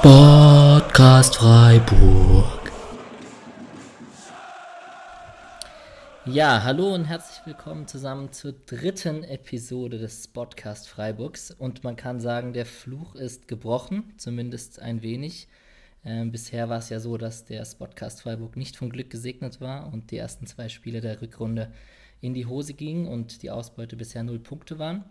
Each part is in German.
Sportcast Freiburg. Ja, hallo und herzlich willkommen zusammen zur dritten Episode des Podcast Freiburgs. Und man kann sagen, der Fluch ist gebrochen, zumindest ein wenig. Ähm, bisher war es ja so, dass der Spotcast Freiburg nicht vom Glück gesegnet war und die ersten zwei Spiele der Rückrunde in die Hose gingen und die Ausbeute bisher null Punkte waren.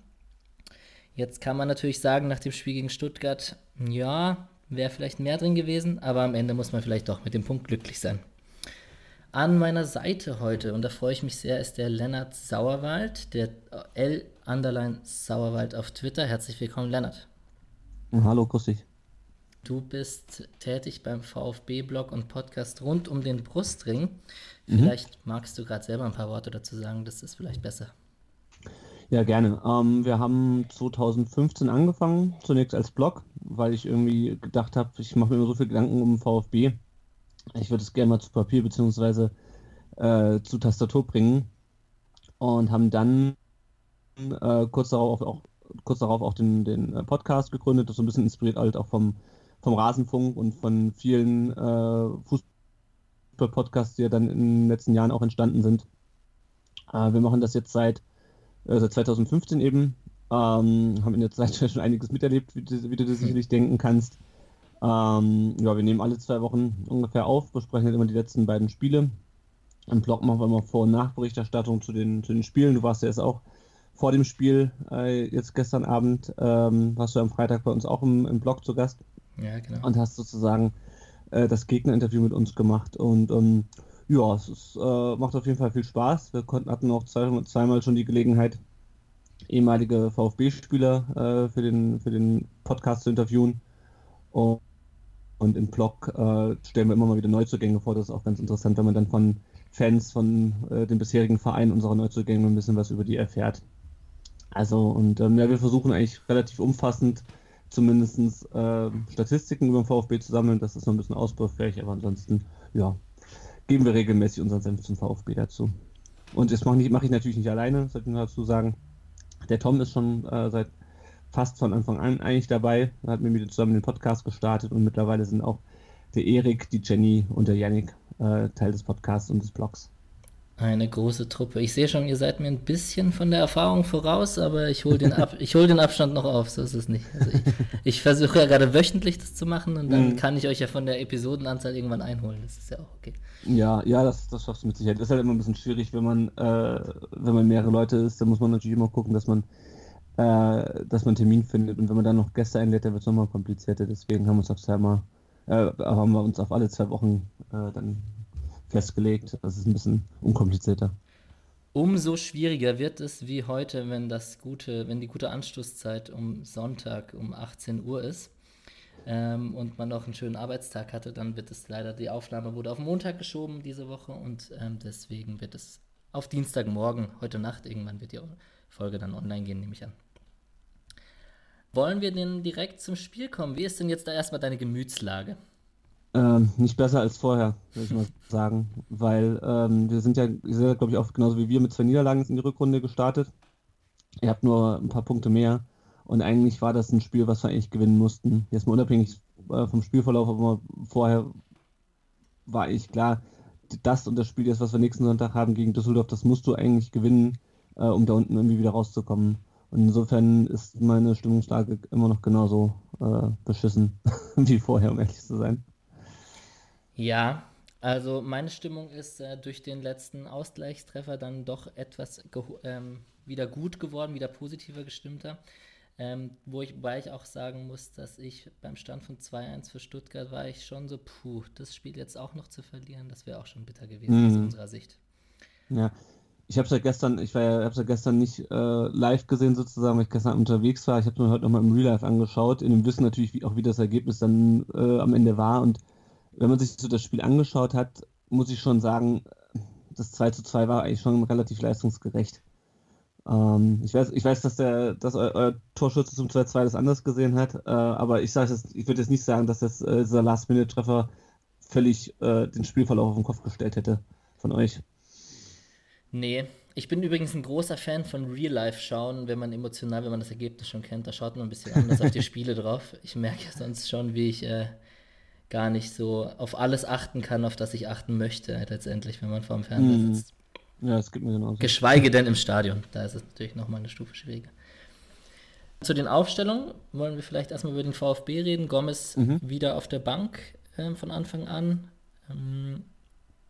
Jetzt kann man natürlich sagen, nach dem Spiel gegen Stuttgart, ja, wäre vielleicht mehr drin gewesen, aber am Ende muss man vielleicht doch mit dem Punkt glücklich sein. An meiner Seite heute, und da freue ich mich sehr, ist der Lennart Sauerwald, der L Underline Sauerwald auf Twitter. Herzlich willkommen, Lennart. Hallo, grüß dich. Du bist tätig beim VfB-Blog und Podcast rund um den Brustring. Mhm. Vielleicht mhm. magst du gerade selber ein paar Worte dazu sagen, das ist vielleicht besser. Ja, gerne. Ähm, wir haben 2015 angefangen, zunächst als Blog, weil ich irgendwie gedacht habe, ich mache mir immer so viel Gedanken um VfB. Ich würde es gerne mal zu Papier bzw. Äh, zu Tastatur bringen. Und haben dann äh, kurz darauf auch kurz darauf auch den, den äh, Podcast gegründet, das so ein bisschen inspiriert halt auch vom, vom Rasenfunk und von vielen äh, Fußball-Podcasts, die ja dann in den letzten Jahren auch entstanden sind. Äh, wir machen das jetzt seit äh, seit 2015 eben. Ähm, haben in der Zeit schon einiges miterlebt, wie du, wie du dir sicherlich denken kannst. Ähm, ja, wir nehmen alle zwei Wochen ungefähr auf, besprechen halt immer die letzten beiden Spiele. Im Blog machen wir immer Vor- und Nachberichterstattung zu den, zu den Spielen. Du warst ja jetzt auch vor dem Spiel, äh, jetzt gestern Abend, ähm, warst du am Freitag bei uns auch im, im Blog zu Gast. Ja, genau. Und hast sozusagen äh, das Gegnerinterview mit uns gemacht. Und ähm, ja, es ist, äh, macht auf jeden Fall viel Spaß. Wir konnten, hatten auch zwei, zweimal schon die Gelegenheit, ehemalige VfB-Spieler äh, für, den, für den Podcast zu interviewen. Und, und im Blog äh, stellen wir immer mal wieder Neuzugänge vor. Das ist auch ganz interessant, wenn man dann von Fans von äh, den bisherigen Vereinen unserer Neuzugänge ein bisschen was über die erfährt. Also, und ähm, ja, wir versuchen eigentlich relativ umfassend zumindest äh, Statistiken über den VfB zu sammeln. Das ist noch ein bisschen ausbaufähig, aber ansonsten, ja, geben wir regelmäßig unseren Senf zum VfB dazu. Und das mache ich, mach ich natürlich nicht alleine, sollte ich nur dazu sagen. Der Tom ist schon äh, seit fast von Anfang an eigentlich dabei, hat mir wieder zusammen den Podcast gestartet und mittlerweile sind auch der Erik, die Jenny und der Yannick äh, Teil des Podcasts und des Blogs. Eine große Truppe. Ich sehe schon, ihr seid mir ein bisschen von der Erfahrung voraus, aber ich hole den, Ab hol den Abstand noch auf, so ist es nicht. Also ich, ich versuche ja gerade wöchentlich das zu machen und dann mhm. kann ich euch ja von der Episodenanzahl irgendwann einholen. Das ist ja auch okay. Ja, ja, das, das schaffst du mit Sicherheit. Das ist halt immer ein bisschen schwierig, wenn man, äh, wenn man mehrere Leute ist, dann muss man natürlich immer gucken, dass man, äh, dass man einen Termin findet. Und wenn man dann noch Gäste einlädt, dann wird es nochmal komplizierter. Deswegen haben wir uns auf zweimal, äh, haben wir uns auf alle zwei Wochen äh, dann festgelegt. Das ist ein bisschen unkomplizierter. Umso schwieriger wird es wie heute, wenn das gute, wenn die gute Anstoßzeit um Sonntag um 18 Uhr ist ähm, und man noch einen schönen Arbeitstag hatte, dann wird es leider, die Aufnahme wurde auf Montag geschoben diese Woche und ähm, deswegen wird es auf Dienstagmorgen, heute Nacht irgendwann wird die Folge dann online gehen, nehme ich an. Wollen wir denn direkt zum Spiel kommen? Wie ist denn jetzt da erstmal deine Gemütslage? Ähm, nicht besser als vorher, würde ich mal sagen. Weil ähm, wir sind ja, glaube ich, auch genauso wie wir mit zwei Niederlagen in die Rückrunde gestartet. Ihr habt nur ein paar Punkte mehr. Und eigentlich war das ein Spiel, was wir eigentlich gewinnen mussten. Jetzt mal unabhängig äh, vom Spielverlauf, aber vorher war eigentlich klar, das und das Spiel jetzt, was wir nächsten Sonntag haben gegen Düsseldorf, das musst du eigentlich gewinnen, äh, um da unten irgendwie wieder rauszukommen. Und insofern ist meine Stimmungslage immer noch genauso äh, beschissen wie vorher, um ehrlich zu sein. Ja, also meine Stimmung ist äh, durch den letzten Ausgleichstreffer dann doch etwas ähm, wieder gut geworden, wieder positiver gestimmter. Ähm, wo ich, wobei ich auch sagen muss, dass ich beim Stand von 2-1 für Stuttgart war ich schon so, puh, das Spiel jetzt auch noch zu verlieren, das wäre auch schon bitter gewesen mhm. aus unserer Sicht. Ja, ich habe es ja gestern, ich war ja, hab's ja gestern nicht äh, live gesehen sozusagen, weil ich gestern unterwegs war. Ich habe es mir heute nochmal im Real Life angeschaut, in dem Wissen natürlich wie, auch, wie das Ergebnis dann äh, am Ende war und wenn man sich so das Spiel angeschaut hat, muss ich schon sagen, das 2 zu 2 war eigentlich schon relativ leistungsgerecht. Ähm, ich, weiß, ich weiß, dass, der, dass euer, euer Torschütze zum 2-2 das anders gesehen hat, äh, aber ich, ich würde jetzt nicht sagen, dass das, äh, dieser Last-Minute-Treffer völlig äh, den Spielverlauf auf den Kopf gestellt hätte von euch. Nee, ich bin übrigens ein großer Fan von Real-Life-Schauen, wenn man emotional, wenn man das Ergebnis schon kennt, da schaut man ein bisschen anders auf die Spiele drauf. Ich merke sonst schon, wie ich äh, gar nicht so auf alles achten kann, auf das ich achten möchte, letztendlich, wenn man vor dem Fernseher mhm. sitzt. Ja, es gibt mir genauso. Geschweige denn im Stadion, da ist es natürlich nochmal eine Stufe schwieriger. Zu den Aufstellungen wollen wir vielleicht erstmal über den VfB reden. Gomez mhm. wieder auf der Bank äh, von Anfang an. Ähm,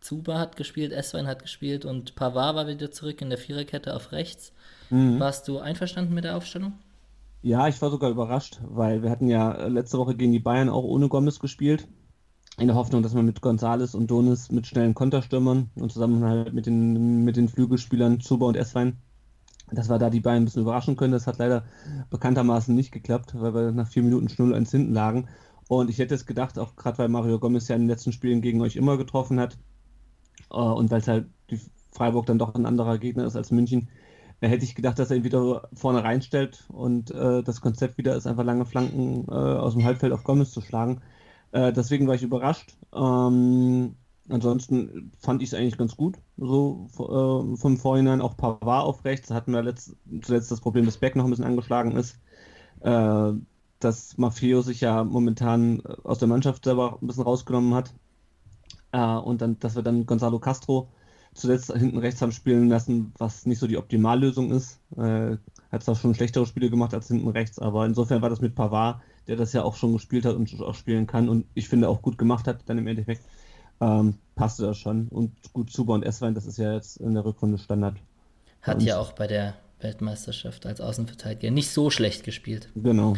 Zuba hat gespielt, Eswein hat gespielt und Pavard war wieder zurück in der Viererkette auf rechts. Mhm. Warst du einverstanden mit der Aufstellung? Ja, ich war sogar überrascht, weil wir hatten ja letzte Woche gegen die Bayern auch ohne Gomez gespielt. In der Hoffnung, dass man mit Gonzales und Donis mit schnellen Konterstürmern und zusammen halt mit den, mit den Flügelspielern Zuba und Eswein, dass wir da die Bayern ein bisschen überraschen können. Das hat leider bekanntermaßen nicht geklappt, weil wir nach vier Minuten 0-1 hinten lagen. Und ich hätte es gedacht, auch gerade weil Mario Gomez ja in den letzten Spielen gegen euch immer getroffen hat, äh, und weil es halt die Freiburg dann doch ein anderer Gegner ist als München, da hätte ich gedacht, dass er ihn wieder vorne reinstellt und äh, das Konzept wieder ist, einfach lange Flanken äh, aus dem Halbfeld auf Gomez zu schlagen. Äh, deswegen war ich überrascht. Ähm, ansonsten fand ich es eigentlich ganz gut, so äh, vom Vorhinein. Auch Pavard auf rechts, da hatten wir letzt, zuletzt das Problem, dass Beck noch ein bisschen angeschlagen ist. Äh, dass Maffeo sich ja momentan aus der Mannschaft selber ein bisschen rausgenommen hat. Äh, und dann, dass wir dann Gonzalo Castro zuletzt hinten rechts haben spielen lassen, was nicht so die Optimallösung ist. Äh, hat zwar schon schlechtere Spiele gemacht als hinten rechts, aber insofern war das mit Pavard, der das ja auch schon gespielt hat und auch spielen kann und ich finde auch gut gemacht hat, dann im Endeffekt, ähm, passte das schon. Und gut, Zuba und Esswein, das ist ja jetzt in der Rückrunde Standard. Hat ja auch bei der Weltmeisterschaft als Außenverteidiger nicht so schlecht gespielt. Genau.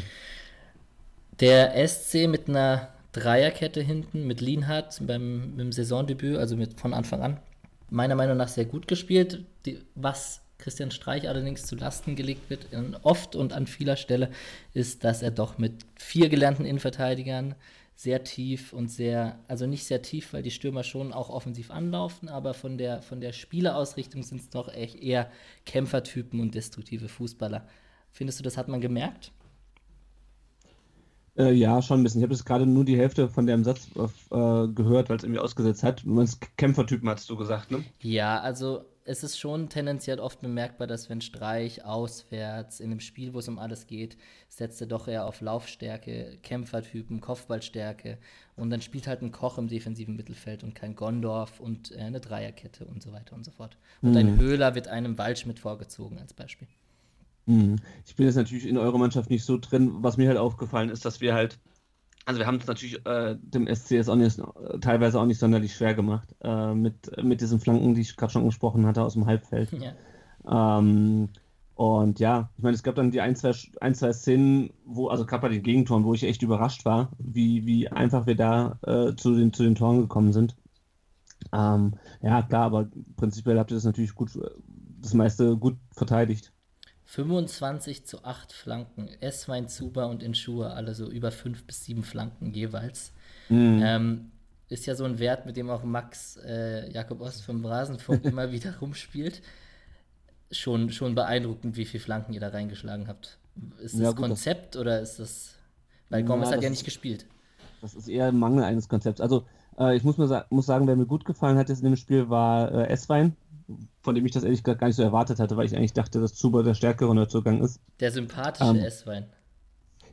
Der SC mit einer Dreierkette hinten mit Lienhardt beim, beim Saisondebüt, also mit von Anfang an, meiner Meinung nach sehr gut gespielt. Die, was Christian Streich allerdings zu Lasten gelegt wird, oft und an vieler Stelle, ist, dass er doch mit vier gelernten Innenverteidigern sehr tief und sehr, also nicht sehr tief, weil die Stürmer schon auch offensiv anlaufen, aber von der, von der Spielerausrichtung sind es doch eher Kämpfertypen und destruktive Fußballer. Findest du, das hat man gemerkt? Äh, ja, schon ein bisschen. Ich habe jetzt gerade nur die Hälfte von dem Satz äh, gehört, weil es irgendwie ausgesetzt hat. Du meinst Kämpfertypen, hast du gesagt, ne? Ja, also es ist schon tendenziell oft bemerkbar, dass wenn Streich auswärts in einem Spiel, wo es um alles geht, setzt er doch eher auf Laufstärke, Kämpfertypen, Kopfballstärke und dann spielt halt ein Koch im defensiven Mittelfeld und kein Gondorf und äh, eine Dreierkette und so weiter und so fort. Und mhm. ein Höhler wird einem Waldschmidt vorgezogen als Beispiel. Mhm. Ich bin jetzt natürlich in eurer Mannschaft nicht so drin. Was mir halt aufgefallen ist, dass wir halt, also wir haben es natürlich äh, dem SCS auch nicht, teilweise auch nicht sonderlich schwer gemacht äh, mit, mit diesen Flanken, die ich gerade schon angesprochen hatte aus dem Halbfeld. Ja. Ähm, und ja, ich meine, es gab dann die ein, zwei, ein, zwei Szenen, wo, also gerade bei den Gegentoren, wo ich echt überrascht war, wie, wie einfach wir da äh, zu, den, zu den Toren gekommen sind. Ähm, ja, klar, aber prinzipiell habt ihr das natürlich gut, das meiste gut verteidigt. 25 zu 8 Flanken. Eswein, Zuba und Inschuhe, alle so über 5 bis 7 Flanken jeweils. Mhm. Ähm, ist ja so ein Wert, mit dem auch Max äh, Jakob Ost vom Rasenfunk immer wieder rumspielt. Schon, schon beeindruckend, wie viele Flanken ihr da reingeschlagen habt. Ist das ja, gut, Konzept das oder ist das. Weil Gomez ja, hat ja nicht gespielt. Das ist eher ein Mangel eines Konzepts. Also, äh, ich muss, mal, muss sagen, wer mir gut gefallen hat jetzt in dem Spiel war äh, Eswein von dem ich das ehrlich gesagt gar nicht so erwartet hatte, weil ich eigentlich dachte, dass Zuber der stärkere Neuzugang ist. Der sympathische ähm, S-Wein.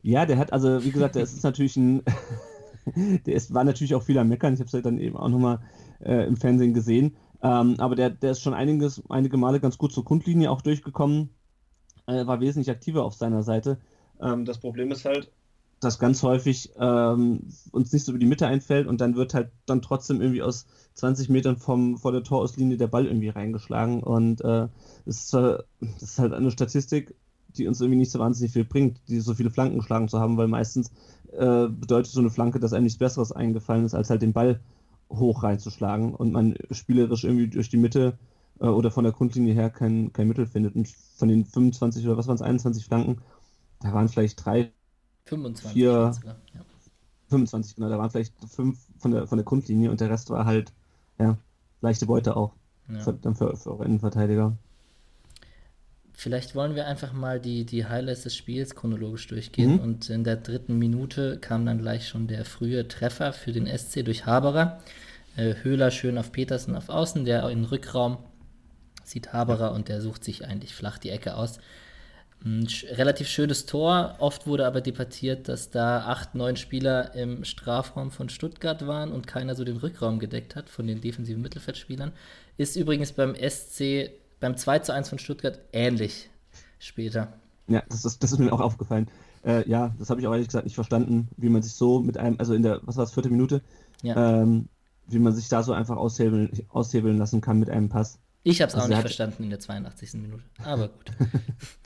Ja, der hat, also wie gesagt, der ist natürlich ein, der ist, war natürlich auch viel am Meckern, ich habe es ja dann eben auch nochmal äh, im Fernsehen gesehen, ähm, aber der, der ist schon einiges, einige Male ganz gut zur Grundlinie auch durchgekommen, äh, war wesentlich aktiver auf seiner Seite. Ähm, das Problem ist halt, dass ganz häufig ähm, uns nicht so über die Mitte einfällt und dann wird halt dann trotzdem irgendwie aus 20 Metern vom, vor der Torauslinie der Ball irgendwie reingeschlagen. Und äh, das, ist, das ist halt eine Statistik, die uns irgendwie nicht so wahnsinnig viel bringt, die so viele Flanken geschlagen zu haben, weil meistens äh, bedeutet so eine Flanke, dass einem nichts Besseres eingefallen ist, als halt den Ball hoch reinzuschlagen und man spielerisch irgendwie durch die Mitte äh, oder von der Grundlinie her kein, kein Mittel findet. Und von den 25 oder was waren es, 21 Flanken, da waren vielleicht drei, 25 vier, sogar, ja. 25, genau, da waren vielleicht fünf von der, von der Grundlinie und der Rest war halt ja, leichte Beute auch. Ja. Für, dann für, für eure Innenverteidiger. Vielleicht wollen wir einfach mal die, die Highlights des Spiels chronologisch durchgehen. Mhm. Und in der dritten Minute kam dann gleich schon der frühe Treffer für den SC durch Haberer. Äh, Höhler schön auf Petersen auf Außen, der in den Rückraum zieht Haberer und der sucht sich eigentlich flach die Ecke aus. Ein relativ schönes Tor. Oft wurde aber debattiert, dass da acht, neun Spieler im Strafraum von Stuttgart waren und keiner so den Rückraum gedeckt hat von den defensiven Mittelfeldspielern. Ist übrigens beim SC, beim 2 zu 1 von Stuttgart ähnlich später. Ja, das ist, das ist mir auch aufgefallen. Äh, ja, das habe ich auch ehrlich gesagt nicht verstanden, wie man sich so mit einem, also in der, was war es, vierte Minute, ja. ähm, wie man sich da so einfach aushebeln, aushebeln lassen kann mit einem Pass. Ich habe es also auch nicht verstanden in der 82. Minute, aber gut.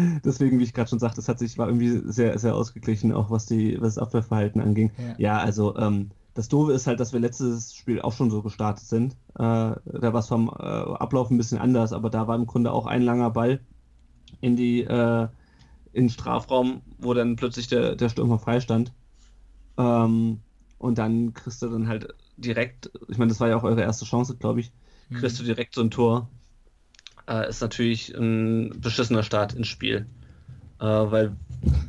Deswegen, wie ich gerade schon sagte, das hat sich, war irgendwie sehr, sehr ausgeglichen, auch was, die, was das Abwehrverhalten anging. Ja, ja also ähm, das Doofe ist halt, dass wir letztes Spiel auch schon so gestartet sind. Äh, da war es vom äh, Ablauf ein bisschen anders, aber da war im Grunde auch ein langer Ball in die äh, in den Strafraum, wo dann plötzlich der, der Stürmer freistand. Ähm, und dann kriegst du dann halt direkt, ich meine, das war ja auch eure erste Chance, glaube ich, kriegst mhm. du direkt so ein Tor äh, ist natürlich ein beschissener Start ins Spiel. Äh, weil,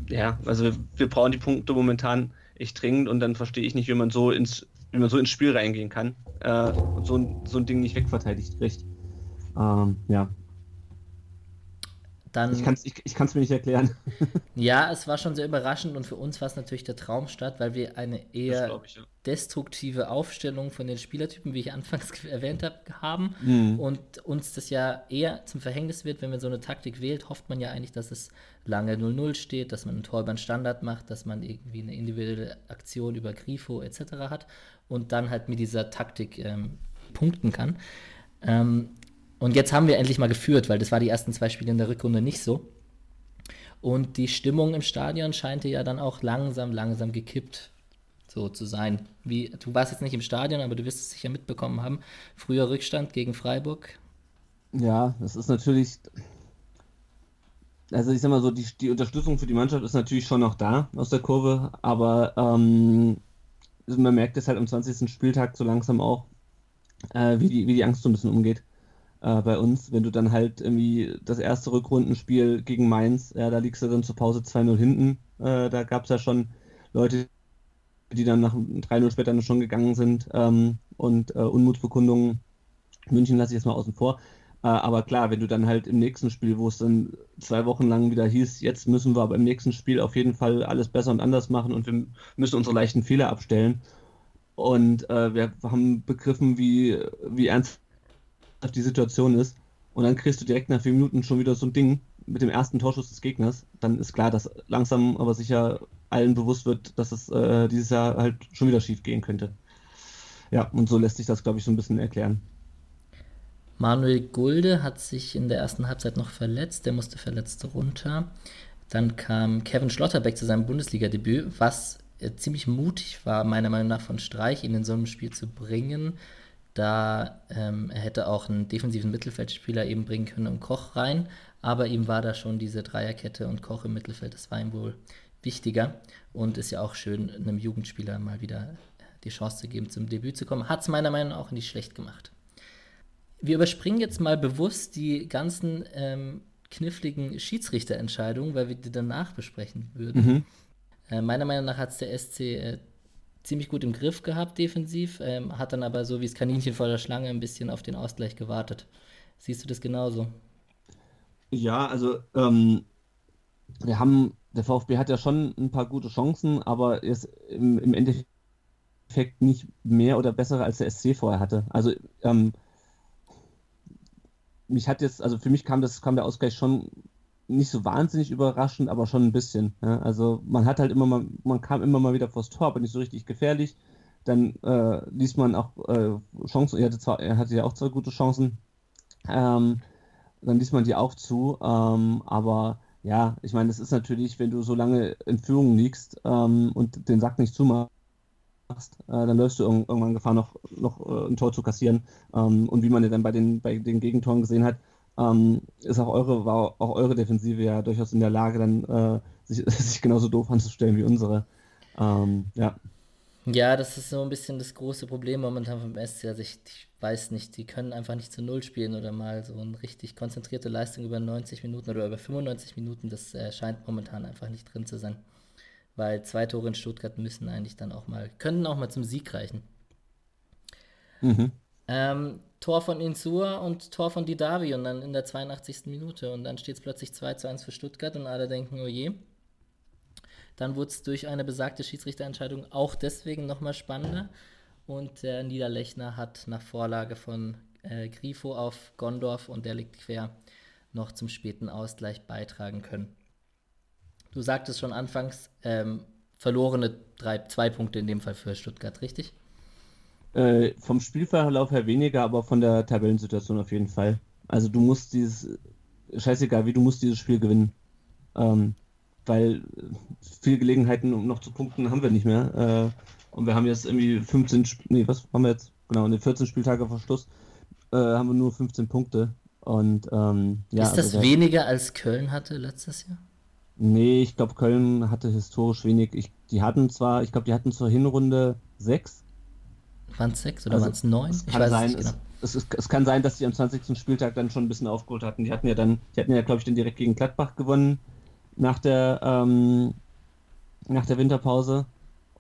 ja, also wir, wir, brauchen die Punkte momentan echt dringend und dann verstehe ich nicht, wie man so ins, wie man so ins Spiel reingehen kann äh, und so ein, so ein Ding nicht wegverteidigt kriegt. Ähm, ja, dann, ich kann es ich, ich mir nicht erklären. ja, es war schon sehr überraschend und für uns war es natürlich der Traumstart, weil wir eine eher ich, ja. Destruktive Aufstellung von den Spielertypen, wie ich anfangs erwähnt habe, haben. Mhm. Und uns das ja eher zum Verhängnis wird, wenn man so eine Taktik wählt, hofft man ja eigentlich, dass es lange 0-0 steht, dass man ein Tor über einen Standard macht, dass man irgendwie eine individuelle Aktion über Grifo etc. hat und dann halt mit dieser Taktik ähm, punkten kann. Ähm, und jetzt haben wir endlich mal geführt, weil das war die ersten zwei Spiele in der Rückrunde nicht so. Und die Stimmung im Stadion scheinte ja dann auch langsam, langsam gekippt so zu sein. Wie, du warst jetzt nicht im Stadion, aber du wirst es sicher mitbekommen haben. Früher Rückstand gegen Freiburg. Ja, das ist natürlich. Also ich sag mal so, die, die Unterstützung für die Mannschaft ist natürlich schon noch da aus der Kurve, aber ähm, man merkt es halt am 20. Spieltag so langsam auch, äh, wie, die, wie die Angst so ein bisschen umgeht äh, bei uns, wenn du dann halt irgendwie das erste Rückrundenspiel gegen Mainz, ja, da liegst du dann zur Pause 2-0 hinten. Äh, da gab es ja schon Leute, die dann nach 3-0 später schon gegangen sind ähm, und äh, Unmutsbekundungen. München lasse ich jetzt mal außen vor. Äh, aber klar, wenn du dann halt im nächsten Spiel, wo es dann zwei Wochen lang wieder hieß, jetzt müssen wir aber im nächsten Spiel auf jeden Fall alles besser und anders machen und wir müssen unsere leichten Fehler abstellen. Und äh, wir haben begriffen, wie, wie ernst die Situation ist und dann kriegst du direkt nach vier Minuten schon wieder so ein Ding mit dem ersten Torschuss des Gegners, dann ist klar, dass langsam aber sicher allen bewusst wird, dass es äh, dieses Jahr halt schon wieder schief gehen könnte. Ja, und so lässt sich das, glaube ich, so ein bisschen erklären. Manuel Gulde hat sich in der ersten Halbzeit noch verletzt, der musste verletzt runter. Dann kam Kevin Schlotterbeck zu seinem Bundesliga-Debüt, was äh, ziemlich mutig war, meiner Meinung nach, von Streich, ihn in so einem Spiel zu bringen da ähm, er hätte auch einen defensiven Mittelfeldspieler eben bringen können um Koch rein, aber ihm war da schon diese Dreierkette und Koch im Mittelfeld, das war ihm wohl wichtiger und ist ja auch schön, einem Jugendspieler mal wieder die Chance zu geben, zum Debüt zu kommen. Hat es meiner Meinung nach auch nicht schlecht gemacht. Wir überspringen jetzt mal bewusst die ganzen ähm, kniffligen Schiedsrichterentscheidungen, weil wir die danach besprechen würden. Mhm. Äh, meiner Meinung nach hat es der SC äh, ziemlich gut im Griff gehabt defensiv, ähm, hat dann aber so wie das Kaninchen vor der Schlange ein bisschen auf den Ausgleich gewartet. Siehst du das genauso? Ja, also ähm, wir haben, der VfB hat ja schon ein paar gute Chancen, aber ist im, im Endeffekt nicht mehr oder bessere als der SC vorher hatte. Also ähm, mich hat jetzt, also für mich kam das, kam der Ausgleich schon nicht so wahnsinnig überraschend, aber schon ein bisschen. Ja? Also man hat halt immer mal, man kam immer mal wieder vors Tor, aber nicht so richtig gefährlich. Dann äh, ließ man auch äh, Chancen, er hatte, zwar, er hatte ja auch zwei gute Chancen, ähm, dann ließ man die auch zu, ähm, aber ja, ich meine, es ist natürlich, wenn du so lange in Führung liegst ähm, und den Sack nicht zumachst, äh, dann läufst du irgendwann Gefahr, noch, noch äh, ein Tor zu kassieren. Ähm, und wie man ja dann bei den, bei den Gegentoren gesehen hat, ähm, ist auch eure, war auch eure Defensive ja durchaus in der Lage, dann äh, sich, sich, genauso doof anzustellen wie unsere. Ähm, ja. Ja, das ist so ein bisschen das große Problem momentan vom SC. Also ich, ich, weiß nicht, die können einfach nicht zu Null spielen oder mal so eine richtig konzentrierte Leistung über 90 Minuten oder über 95 Minuten. Das äh, scheint momentan einfach nicht drin zu sein. Weil zwei Tore in Stuttgart müssen eigentlich dann auch mal, können auch mal zum Sieg reichen. Mhm. Ähm, Tor von Insua und Tor von Didavi und dann in der 82. Minute. Und dann steht es plötzlich 2 zu 1 für Stuttgart und alle denken, oh je. Dann wurde es durch eine besagte Schiedsrichterentscheidung auch deswegen nochmal spannender. Und der Niederlechner hat nach Vorlage von äh, Grifo auf Gondorf und der liegt quer noch zum späten Ausgleich beitragen können. Du sagtest schon anfangs, ähm, verlorene drei, zwei Punkte in dem Fall für Stuttgart, richtig? Äh, vom Spielverlauf her weniger, aber von der Tabellensituation auf jeden Fall. Also du musst dieses, scheißegal wie, du musst dieses Spiel gewinnen. Ähm, weil viele Gelegenheiten, um noch zu punkten, haben wir nicht mehr. Äh, und wir haben jetzt irgendwie 15, nee, was haben wir jetzt? Genau, in den 14 Spieltage vor Schluss äh, haben wir nur 15 Punkte. Und ähm, ja. Ist das also, weniger als Köln hatte letztes Jahr? Nee, ich glaube, Köln hatte historisch wenig. Ich, die hatten zwar, ich glaube, die hatten zur Hinrunde sechs. Waren es sechs oder also, waren es neun? Es kann, sein, genau. es, es, es, kann sein, dass sie am 20. Spieltag dann schon ein bisschen aufgeholt hatten. Die hatten ja dann, die hatten ja, glaube ich, dann direkt gegen Gladbach gewonnen nach der, ähm, nach der Winterpause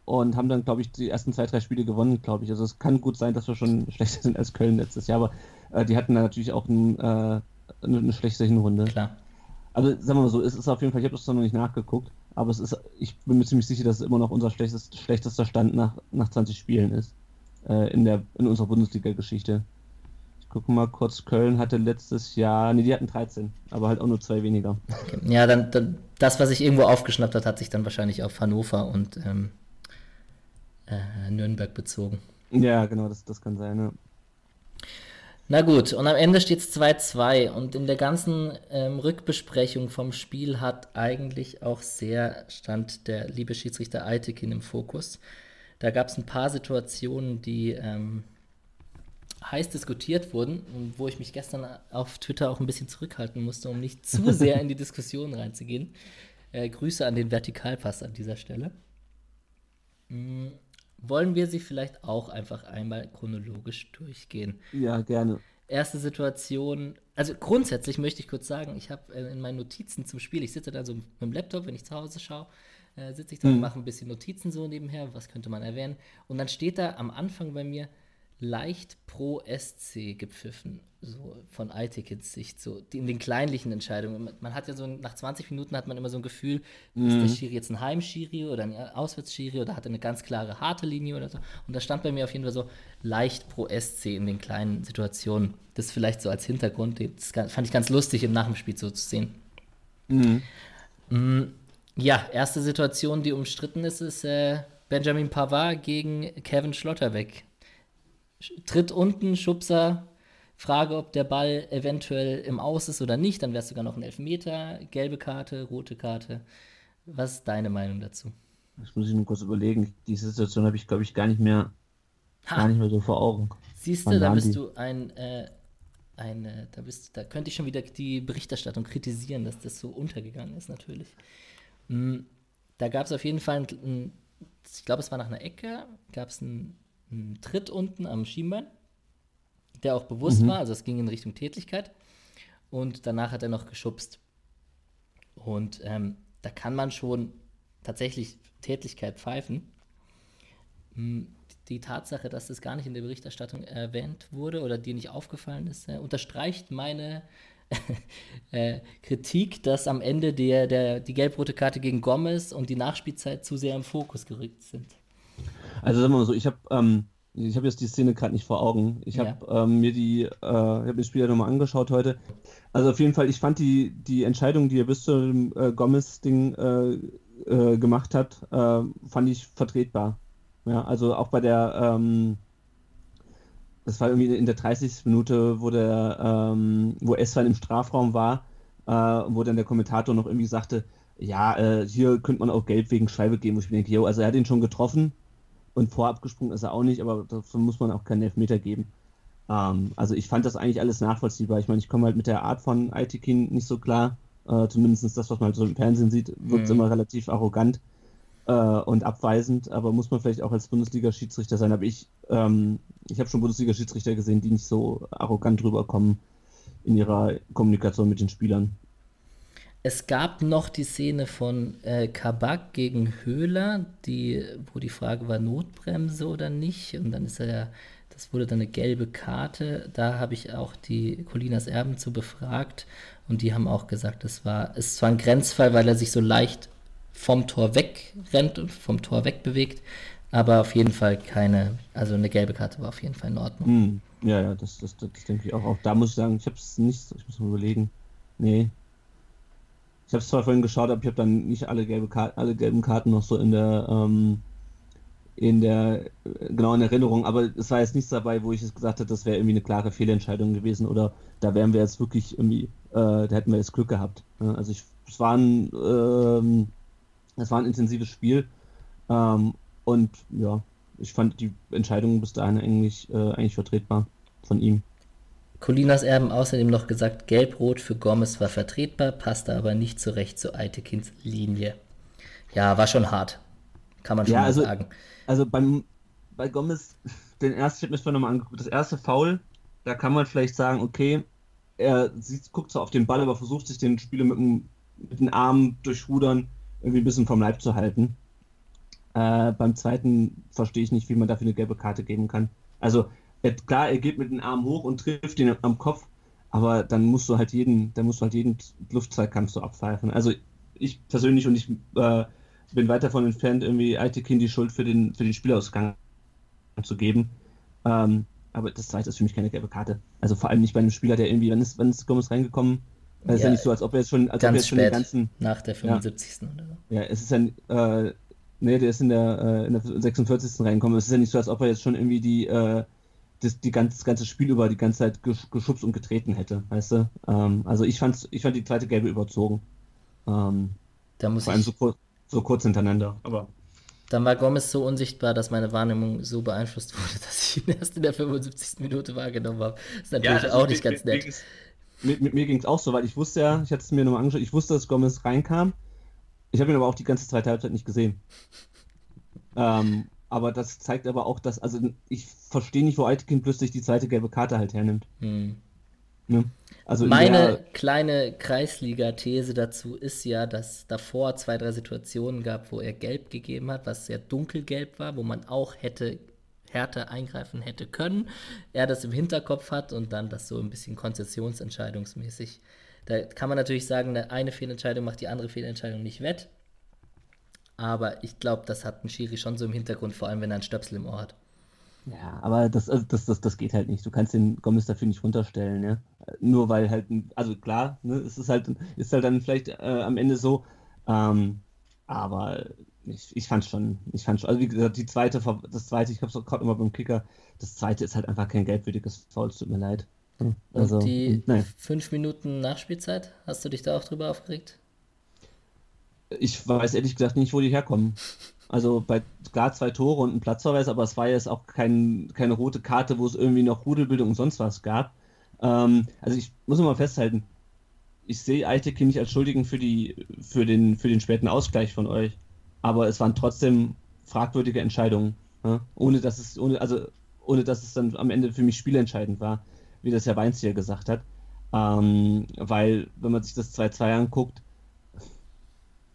und haben dann, glaube ich, die ersten zwei, drei Spiele gewonnen, glaube ich. Also es kann gut sein, dass wir schon schlechter sind als Köln letztes Jahr, aber äh, die hatten dann natürlich auch ein, äh, eine, eine schlechte Hinrunde. Klar. Also sagen wir mal so, es ist auf jeden Fall, ich habe das noch nicht nachgeguckt, aber es ist, ich bin mir ziemlich sicher, dass es immer noch unser schlechtest, schlechtester Stand nach, nach 20 Spielen ist. Äh, in, der, in unserer Bundesliga-Geschichte. Ich gucke mal kurz, Köln hatte letztes Jahr, nee, die hatten 13, aber halt auch nur zwei weniger. Okay. Ja, dann, dann, das, was sich irgendwo aufgeschnappt hat, hat sich dann wahrscheinlich auf Hannover und ähm, äh, Nürnberg bezogen. Ja, genau, das, das kann sein, ja. Na gut, und am Ende steht es 2-2 und in der ganzen ähm, Rückbesprechung vom Spiel hat eigentlich auch sehr stand der liebe Schiedsrichter Eitekin im Fokus. Da gab es ein paar Situationen, die ähm, heiß diskutiert wurden und wo ich mich gestern auf Twitter auch ein bisschen zurückhalten musste, um nicht zu sehr in die Diskussion reinzugehen. Äh, Grüße an den Vertikalpass an dieser Stelle. Mhm wollen wir sie vielleicht auch einfach einmal chronologisch durchgehen. Ja, gerne. Erste Situation, also grundsätzlich möchte ich kurz sagen, ich habe äh, in meinen Notizen zum Spiel, ich sitze da so mit dem Laptop, wenn ich zu Hause schaue, äh, sitze ich da mhm. und mache ein bisschen Notizen so nebenher, was könnte man erwähnen. Und dann steht da am Anfang bei mir leicht pro SC gepfiffen so von iTickets Sicht, so in den kleinlichen Entscheidungen. Man hat ja so, nach 20 Minuten hat man immer so ein Gefühl, mhm. ist der mhm. Schiri jetzt ein Heimschiri oder ein Auswärtsschiri oder hat er eine ganz klare harte Linie oder so. Und da stand bei mir auf jeden Fall so leicht pro SC in den kleinen Situationen. Das vielleicht so als Hintergrund, das fand ich ganz lustig im Nachspiel so zu sehen. Mhm. Mm, ja, erste Situation, die umstritten ist, ist äh, Benjamin Pavard gegen Kevin Schlotterbeck. Tritt unten, Schubser, Frage, ob der Ball eventuell im Aus ist oder nicht, dann wäre es sogar noch ein Elfmeter, gelbe Karte, rote Karte. Was ist deine Meinung dazu? Das muss ich nur kurz überlegen. Diese Situation habe ich, glaube ich, gar nicht mehr, ha. gar nicht mehr so vor Augen. Siehst du, da bist die? du ein, äh, ein äh, da bist, da könnte ich schon wieder die Berichterstattung kritisieren, dass das so untergegangen ist, natürlich. Mhm. Da gab es auf jeden Fall, ein, ein, ich glaube, es war nach einer Ecke, gab es einen, einen Tritt unten am Schienbein der auch bewusst mhm. war, also es ging in Richtung Tätigkeit. Und danach hat er noch geschubst. Und ähm, da kann man schon tatsächlich Tätigkeit pfeifen. Hm, die Tatsache, dass das gar nicht in der Berichterstattung erwähnt wurde oder dir nicht aufgefallen ist, äh, unterstreicht meine äh, Kritik, dass am Ende der, der, die gelb-rote Karte gegen Gomez und die Nachspielzeit zu sehr im Fokus gerückt sind. Also sagen wir mal so, ich habe ähm, ich habe jetzt die Szene gerade nicht vor Augen. Ich habe ja. ähm, mir die, äh, habe das Spiel ja nochmal angeschaut heute. Also auf jeden Fall, ich fand die, die Entscheidung, die er bis zu dem äh, Gomez-Ding äh, äh gemacht hat, äh, fand ich vertretbar. Ja, also auch bei der, ähm, das war irgendwie in der 30. Minute, wo der, ähm, wo Eswan im Strafraum war, äh, wo dann der Kommentator noch irgendwie sagte, ja, hier könnte man auch Gelb wegen Scheibe geben, wo ich mir denke, jo, also er hat ihn schon getroffen, und vorab gesprungen ist er auch nicht, aber dafür muss man auch keinen Elfmeter geben. Ähm, also ich fand das eigentlich alles nachvollziehbar. Ich meine, ich komme halt mit der Art von Aitikin nicht so klar. Äh, zumindest das, was man halt so im Fernsehen sieht, wird mhm. immer relativ arrogant äh, und abweisend, aber muss man vielleicht auch als Bundesliga-Schiedsrichter sein. Aber ich, ähm, ich habe schon Bundesliga-Schiedsrichter gesehen, die nicht so arrogant rüberkommen in ihrer Kommunikation mit den Spielern. Es gab noch die Szene von äh, Kabak gegen Höhler, die, wo die Frage war, Notbremse oder nicht. Und dann ist er ja, Das wurde dann eine gelbe Karte. Da habe ich auch die Colinas Erben zu befragt und die haben auch gesagt, es war, ist zwar ein Grenzfall, weil er sich so leicht vom Tor wegrennt und vom Tor wegbewegt, aber auf jeden Fall keine, also eine gelbe Karte war auf jeden Fall in Ordnung. Hm. Ja, ja, das, das, das, denke ich auch. Auch da muss ich sagen, ich habe es nicht, ich muss mal überlegen. Nee. Ich habe es zwar vorhin geschaut, aber ich habe dann nicht alle, gelbe Karten, alle gelben Karten noch so in der, ähm, in der, genau in Erinnerung, aber es war jetzt nichts dabei, wo ich es gesagt habe, das wäre irgendwie eine klare Fehlentscheidung gewesen oder da wären wir jetzt wirklich irgendwie, äh, da hätten wir jetzt Glück gehabt. Also ich, es war ein, ähm, es war ein intensives Spiel ähm, und ja, ich fand die Entscheidung bis dahin eigentlich, äh, eigentlich vertretbar von ihm. Colinas Erben außerdem noch gesagt, Gelb-Rot für Gomez war vertretbar, passte aber nicht zurecht zu Eitekins Linie. Ja, war schon hart. Kann man schon ja, also, sagen. Also beim, bei Gomez, den ersten, habe mir das nochmal angeguckt, das erste Foul, da kann man vielleicht sagen, okay, er sieht, guckt zwar auf den Ball, aber versucht sich den Spieler mit, dem, mit den Armen durchrudern irgendwie ein bisschen vom Leib zu halten. Äh, beim zweiten verstehe ich nicht, wie man dafür eine gelbe Karte geben kann. Also klar, er geht mit den Armen hoch und trifft ihn am Kopf, aber dann musst du halt jeden, dann musst du halt jeden Luftzweikampf so abpfeifen. Also ich persönlich und ich äh, bin weit davon entfernt, irgendwie Aitekin die Schuld für den, für den Spielausgang zu geben. Ähm, aber das zweite ist für mich keine gelbe Karte. Also vor allem nicht bei einem Spieler, der irgendwie, wann ist, wann ist Gomez reingekommen? Es ja, ist ja nicht so, als ob er jetzt schon, als ganz ob er spät, den ganzen. Nach der 75. Ja, oder so. Ja, es ist ja, äh, nee, der ist in der, äh, in der 46. reingekommen. Es ist ja nicht so, als ob er jetzt schon irgendwie die, äh, das, die ganz, das ganze Spiel über die ganze Zeit geschubst und getreten hätte, weißt du? Ähm, also ich fand, ich fand die zweite Gelbe überzogen. Ähm, da muss vor allem so, kur so kurz hintereinander. Aber dann war Gomez so unsichtbar, dass meine Wahrnehmung so beeinflusst wurde, dass ich ihn erst in der 75. Minute wahrgenommen habe. Das ist natürlich ja, also auch nicht ganz nett. Mit, mit mir ging es auch so, weil ich wusste ja, ich hatte es mir nochmal angeschaut, ich wusste, dass Gomez reinkam. Ich habe ihn aber auch die ganze zweite Halbzeit nicht gesehen. Ähm, aber das zeigt aber auch, dass, also ich verstehe nicht, wo Aitken plötzlich die zweite gelbe Karte halt hernimmt. Hm. Ne? Also Meine kleine Kreisliga-These dazu ist ja, dass davor zwei, drei Situationen gab, wo er gelb gegeben hat, was sehr dunkelgelb war, wo man auch hätte härter eingreifen hätte können. Er das im Hinterkopf hat und dann das so ein bisschen konzessionsentscheidungsmäßig. Da kann man natürlich sagen, eine Fehlentscheidung macht die andere Fehlentscheidung nicht wett. Aber ich glaube, das hat ein Schiri schon so im Hintergrund, vor allem wenn er einen Stöpsel im Ohr hat. Ja, aber das, also das, das, das geht halt nicht. Du kannst den Gomez dafür nicht runterstellen, ja. Nur weil halt, also klar, ne, es ist halt, ist halt dann vielleicht äh, am Ende so, ähm, aber ich, ich fand schon, ich fand schon, also wie gesagt, die zweite, das zweite, ich habe es gerade immer beim Kicker, das zweite ist halt einfach kein geldwürdiges Foul, tut mir leid. Also, Und die nein. fünf Minuten Nachspielzeit, hast du dich da auch drüber aufgeregt? Ich weiß ehrlich gesagt nicht, wo die herkommen. Also bei klar zwei Tore und ein Platzverweis, aber es war jetzt auch kein, keine rote Karte, wo es irgendwie noch Rudelbildung und sonst was gab. Ähm, also ich muss mal festhalten, ich sehe Eiteke nicht als Schuldigen für, die, für, den, für den späten Ausgleich von euch. Aber es waren trotzdem fragwürdige Entscheidungen. Ja? Ohne dass es, ohne, also ohne dass es dann am Ende für mich spielentscheidend war, wie das Herr Weinz hier gesagt hat. Ähm, weil, wenn man sich das 2-2 anguckt,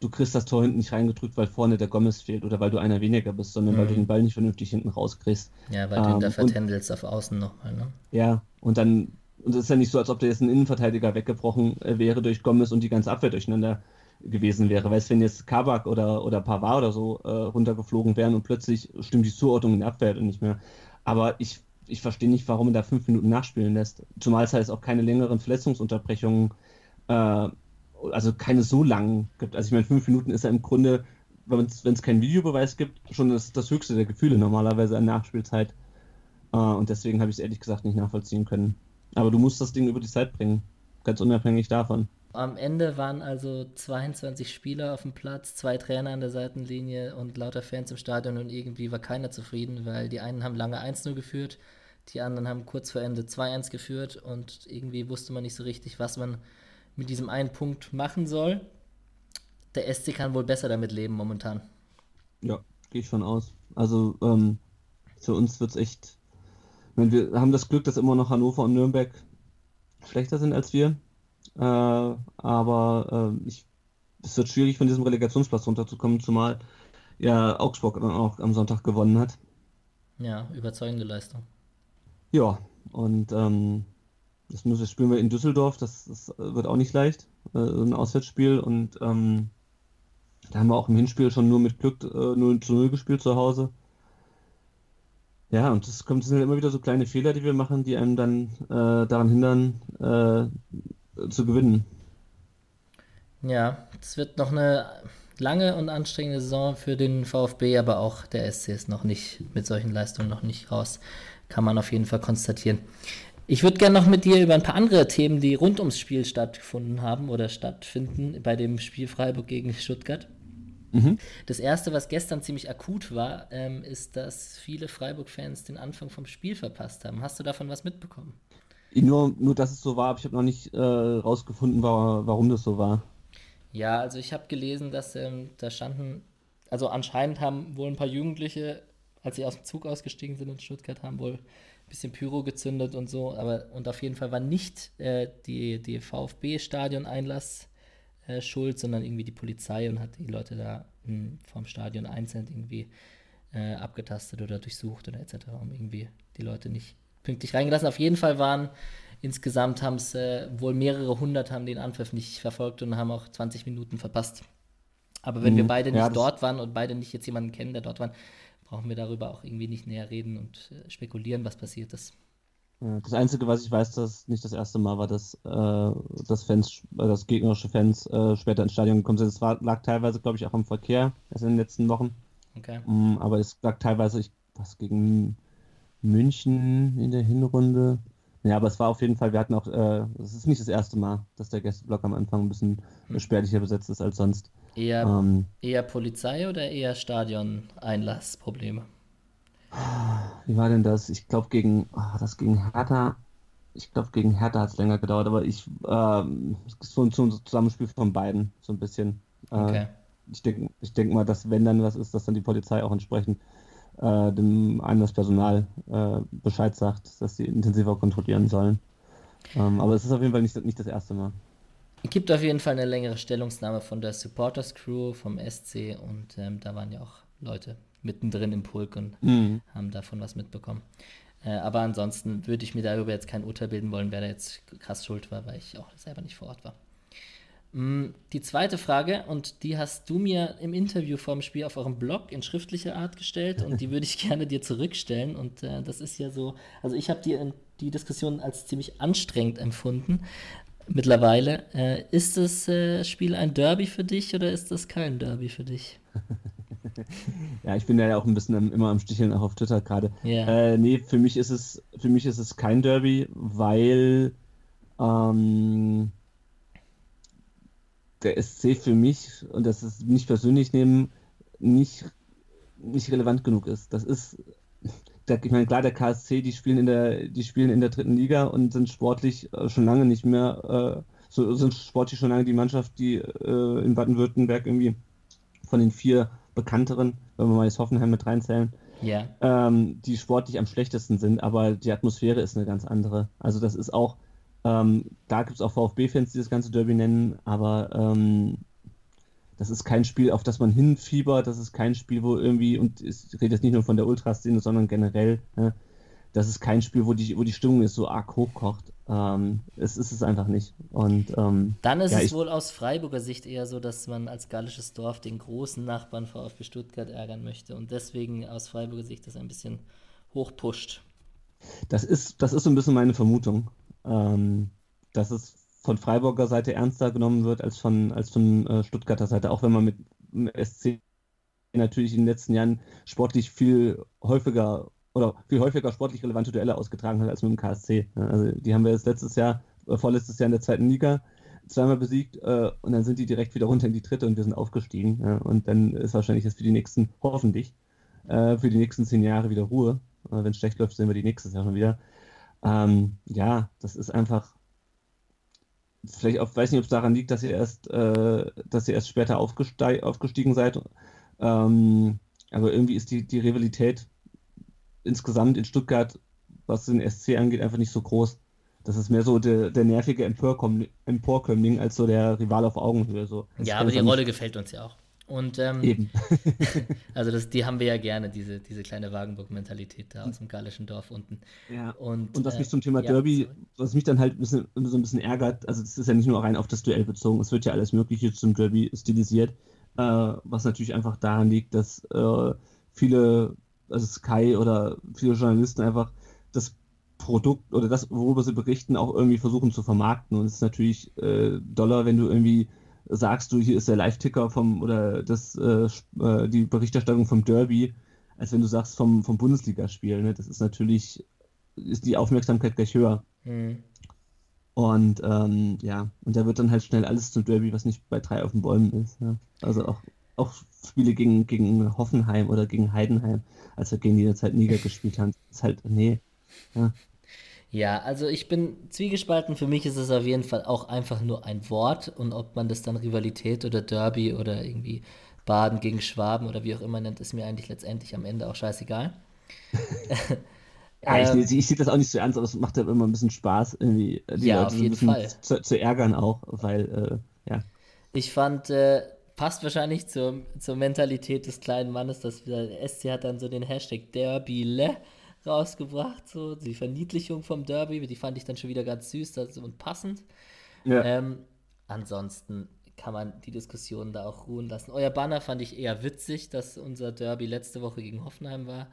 du kriegst das Tor hinten nicht reingedrückt, weil vorne der Gomez fehlt oder weil du einer weniger bist, sondern mhm. weil du mhm. den Ball nicht vernünftig hinten rauskriegst. Ja, weil du ihn da ähm, vertändelst auf Außen nochmal, ne? Ja, und dann, und es ist ja nicht so, als ob da jetzt ein Innenverteidiger weggebrochen äh, wäre durch Gomez und die ganze Abwehr durcheinander gewesen wäre. Weißt du, wenn jetzt Kabak oder, oder Pavard oder so äh, runtergeflogen wären und plötzlich stimmt die Zuordnung in der Abwehr nicht mehr. Aber ich, ich verstehe nicht, warum man da fünf Minuten nachspielen lässt. Zumal es halt auch keine längeren Verletzungsunterbrechungen äh, also keine so langen gibt. Also ich meine, fünf Minuten ist ja im Grunde, wenn es keinen Videobeweis gibt, schon das, das höchste der Gefühle normalerweise an Nachspielzeit. Äh, und deswegen habe ich es ehrlich gesagt nicht nachvollziehen können. Aber du musst das Ding über die Zeit bringen, ganz unabhängig davon. Am Ende waren also 22 Spieler auf dem Platz, zwei Trainer an der Seitenlinie und lauter Fans im Stadion und irgendwie war keiner zufrieden, weil die einen haben lange 1-0 geführt, die anderen haben kurz vor Ende 2-1 geführt und irgendwie wusste man nicht so richtig, was man mit diesem einen Punkt machen soll. Der SC kann wohl besser damit leben momentan. Ja, gehe ich von aus. Also ähm, für uns wird es echt. Ich meine, wir haben das Glück, dass immer noch Hannover und Nürnberg schlechter sind als wir. Äh, aber äh, ich, es wird schwierig, von diesem Relegationsplatz runterzukommen, zumal ja Augsburg dann auch am Sonntag gewonnen hat. Ja, überzeugende Leistung. Ja, und ähm, das, müssen, spielen wir in Düsseldorf, das, das wird auch nicht leicht, äh, ein Auswärtsspiel. Und ähm, da haben wir auch im Hinspiel schon nur mit Glück äh, 0 zu 0 gespielt zu Hause. Ja, und es kommt, sind immer wieder so kleine Fehler, die wir machen, die einem dann äh, daran hindern, äh, zu gewinnen. Ja, es wird noch eine lange und anstrengende Saison für den VfB, aber auch der SC ist noch nicht mit solchen Leistungen noch nicht raus. Kann man auf jeden Fall konstatieren. Ich würde gerne noch mit dir über ein paar andere Themen, die rund ums Spiel stattgefunden haben oder stattfinden, bei dem Spiel Freiburg gegen Stuttgart. Mhm. Das erste, was gestern ziemlich akut war, ähm, ist, dass viele Freiburg-Fans den Anfang vom Spiel verpasst haben. Hast du davon was mitbekommen? Nur, nur dass es so war, aber ich habe noch nicht äh, rausgefunden, warum das so war. Ja, also ich habe gelesen, dass ähm, da standen, also anscheinend haben wohl ein paar Jugendliche, als sie aus dem Zug ausgestiegen sind in Stuttgart, haben wohl bisschen Pyro gezündet und so, aber und auf jeden Fall war nicht äh, die, die VfB-Stadion-Einlass äh, schuld, sondern irgendwie die Polizei und hat die Leute da mh, hm, vom Stadion einzeln irgendwie äh, abgetastet oder durchsucht oder etc., um irgendwie die Leute nicht pünktlich reingelassen. Auf jeden Fall waren insgesamt haben es äh, wohl mehrere hundert haben den Anpfiff nicht verfolgt und haben auch 20 Minuten verpasst. Aber wenn mhm, wir beide nicht ja, dort waren und beide nicht jetzt jemanden kennen, der dort war, brauchen wir darüber auch irgendwie nicht näher reden und äh, spekulieren, was passiert ist. Das Einzige, was ich weiß, dass nicht das erste Mal war, dass, äh, dass Fans, äh, dass gegnerische Fans äh, später ins Stadion gekommen sind. Es lag teilweise, glaube ich, auch am Verkehr, erst in den letzten Wochen. Okay. Um, mm, aber es lag teilweise, ich, was gegen München in der Hinrunde. Ja, aber es war auf jeden Fall, wir hatten auch, äh, es ist nicht das erste Mal, dass der Gästeblock am Anfang ein bisschen hm. spärlicher besetzt ist als sonst. Eher, ähm, eher Polizei oder eher Stadion-Einlassprobleme? Wie war denn das? Ich glaube gegen, oh, das gegen Hertha, ich glaube gegen Hertha hat es länger gedauert, aber ich, ähm, so ein Zusammenspiel von beiden, so ein bisschen. Äh, okay. Ich denke ich denk mal, dass wenn dann was ist, dass dann die Polizei auch entsprechend äh, dem Einlasspersonal äh, Bescheid sagt, dass sie intensiver kontrollieren sollen. Ähm, aber es ist auf jeden Fall nicht, nicht das erste Mal. Es gibt auf jeden Fall eine längere Stellungnahme von der Supporters Crew vom SC und ähm, da waren ja auch Leute mittendrin im Pulk und mhm. haben davon was mitbekommen. Äh, aber ansonsten würde ich mir darüber jetzt kein Urteil bilden wollen, wer da jetzt krass schuld war, weil ich auch selber nicht vor Ort war. Mm, die zweite Frage, und die hast du mir im Interview vor dem Spiel auf eurem Blog in schriftlicher Art gestellt und die würde ich gerne dir zurückstellen. Und äh, das ist ja so, also ich habe die, die Diskussion als ziemlich anstrengend empfunden mittlerweile. Äh, ist das äh, Spiel ein Derby für dich oder ist das kein Derby für dich? ja, ich bin ja auch ein bisschen immer am Sticheln auch auf Twitter gerade. Yeah. Äh, nee, für mich ist es, für mich ist es kein Derby, weil ähm, der SC für mich, und das ist nicht persönlich nehmen, nicht, nicht relevant genug ist. Das ist, der, ich meine, klar, der KSC, die spielen in der, die spielen in der dritten Liga und sind sportlich äh, schon lange nicht mehr, äh, so sind sportlich schon lange die Mannschaft, die äh, in Baden-Württemberg irgendwie von den vier bekannteren, wenn wir mal jetzt Hoffenheim mit reinzählen, yeah. ähm, die sportlich am schlechtesten sind, aber die Atmosphäre ist eine ganz andere. Also das ist auch, ähm, da gibt es auch VfB-Fans, die das ganze Derby nennen, aber ähm, das ist kein Spiel, auf das man hinfiebert, das ist kein Spiel, wo irgendwie, und ich rede jetzt nicht nur von der Ultraszene, sondern generell, ne, das ist kein Spiel, wo die, wo die Stimmung ist so arg hochkocht. Ähm, es ist es einfach nicht. Und, ähm, Dann ist ja, es wohl aus Freiburger Sicht eher so, dass man als gallisches Dorf den großen Nachbarn VfB Stuttgart ärgern möchte und deswegen aus Freiburger Sicht das ein bisschen hochpusht. Das ist, das ist so ein bisschen meine Vermutung, ähm, dass es von Freiburger Seite ernster genommen wird als von, als von äh, Stuttgarter Seite, auch wenn man mit dem SC natürlich in den letzten Jahren sportlich viel häufiger oder viel häufiger sportlich relevante Duelle ausgetragen hat als mit dem KSC. Also die haben wir jetzt letztes Jahr, äh, vorletztes Jahr in der zweiten Liga zweimal besiegt äh, und dann sind die direkt wieder runter in die dritte und wir sind aufgestiegen. Ja, und dann ist wahrscheinlich jetzt für die nächsten, hoffentlich, äh, für die nächsten zehn Jahre wieder Ruhe. Äh, Wenn es schlecht läuft, sehen wir die nächstes Jahr schon wieder. Ähm, ja, das ist einfach. Vielleicht auch, weiß nicht, ob es daran liegt, dass ihr erst, äh, dass ihr erst später aufgestiegen seid. Ähm, aber irgendwie ist die, die Rivalität insgesamt in Stuttgart, was den SC angeht, einfach nicht so groß. Das ist mehr so der, der nervige Emporkömmling als so der Rival auf Augenhöhe. So. ja, aber die Rolle gefällt uns ja auch. Und ähm, also das, die haben wir ja gerne, diese, diese kleine Wagenburg-Mentalität da aus dem gallischen Dorf unten. Ja. Und, und was äh, mich zum Thema ja, Derby, sorry. was mich dann halt ein bisschen, so ein bisschen ärgert, also das ist ja nicht nur rein auf das Duell bezogen, es wird ja alles Mögliche zum Derby stilisiert, äh, was natürlich einfach daran liegt, dass äh, viele, also Sky oder viele Journalisten einfach das Produkt oder das, worüber sie berichten, auch irgendwie versuchen zu vermarkten. Und es ist natürlich äh, doller, wenn du irgendwie sagst du, hier ist der Live-Ticker vom oder das, äh, äh, die Berichterstattung vom Derby, als wenn du sagst vom, vom Bundesligaspiel. Ne? Das ist natürlich, ist die Aufmerksamkeit gleich höher. Mhm. Und ähm, ja, und da wird dann halt schnell alles zum Derby, was nicht bei drei auf den Bäumen ist. Ja? Also auch, auch Spiele gegen, gegen Hoffenheim oder gegen Heidenheim, als wir gegen die Zeit Niger gespielt haben, ist halt, nee. Ja. Ja, also ich bin zwiegespalten. Für mich ist es auf jeden Fall auch einfach nur ein Wort. Und ob man das dann Rivalität oder Derby oder irgendwie Baden gegen Schwaben oder wie auch immer nennt, ist mir eigentlich letztendlich am Ende auch scheißegal. ja, ähm, ich, ich, sehe das auch nicht so ernst, aber es macht ja immer ein bisschen Spaß, irgendwie die ja, Leute auf jeden so Fall. Zu, zu, ärgern auch, weil, äh, ja. Ich fand, äh, passt wahrscheinlich zur, zur Mentalität des kleinen Mannes, dass der SC hat dann so den Hashtag Derbyle rausgebracht, so die Verniedlichung vom Derby, die fand ich dann schon wieder ganz süß und passend. Ja. Ähm, ansonsten kann man die Diskussion da auch ruhen lassen. Euer Banner fand ich eher witzig, dass unser Derby letzte Woche gegen Hoffenheim war.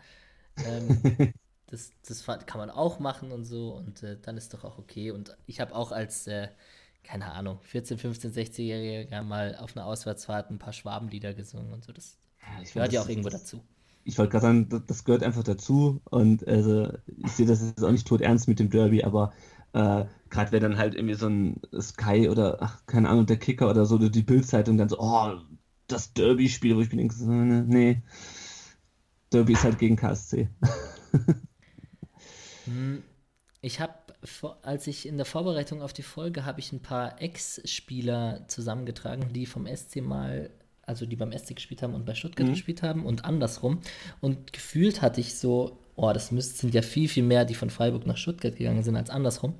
Ähm, das, das kann man auch machen und so und äh, dann ist doch auch okay. Und ich habe auch als, äh, keine Ahnung, 14, 15, 16-Jähriger mal auf einer Auswärtsfahrt ein paar Schwabenlieder gesungen und so. Das ja, gehört ja auch irgendwo dazu ich wollte gerade sagen, das gehört einfach dazu und also ich sehe das jetzt auch nicht tot ernst mit dem Derby, aber äh, gerade wenn dann halt irgendwie so ein Sky oder ach, keine Ahnung, der Kicker oder so, die Bildzeitung dann so, oh, das Derby-Spiel, wo ich mir denke, so, nee, Derby ist halt gegen KSC. Hm, ich habe, als ich in der Vorbereitung auf die Folge, habe ich ein paar Ex-Spieler zusammengetragen, die vom SC mal also die beim SC gespielt haben und bei Stuttgart mhm. gespielt haben und andersrum. Und gefühlt hatte ich so, oh, das müsst, sind ja viel, viel mehr, die von Freiburg nach Stuttgart gegangen sind, als andersrum.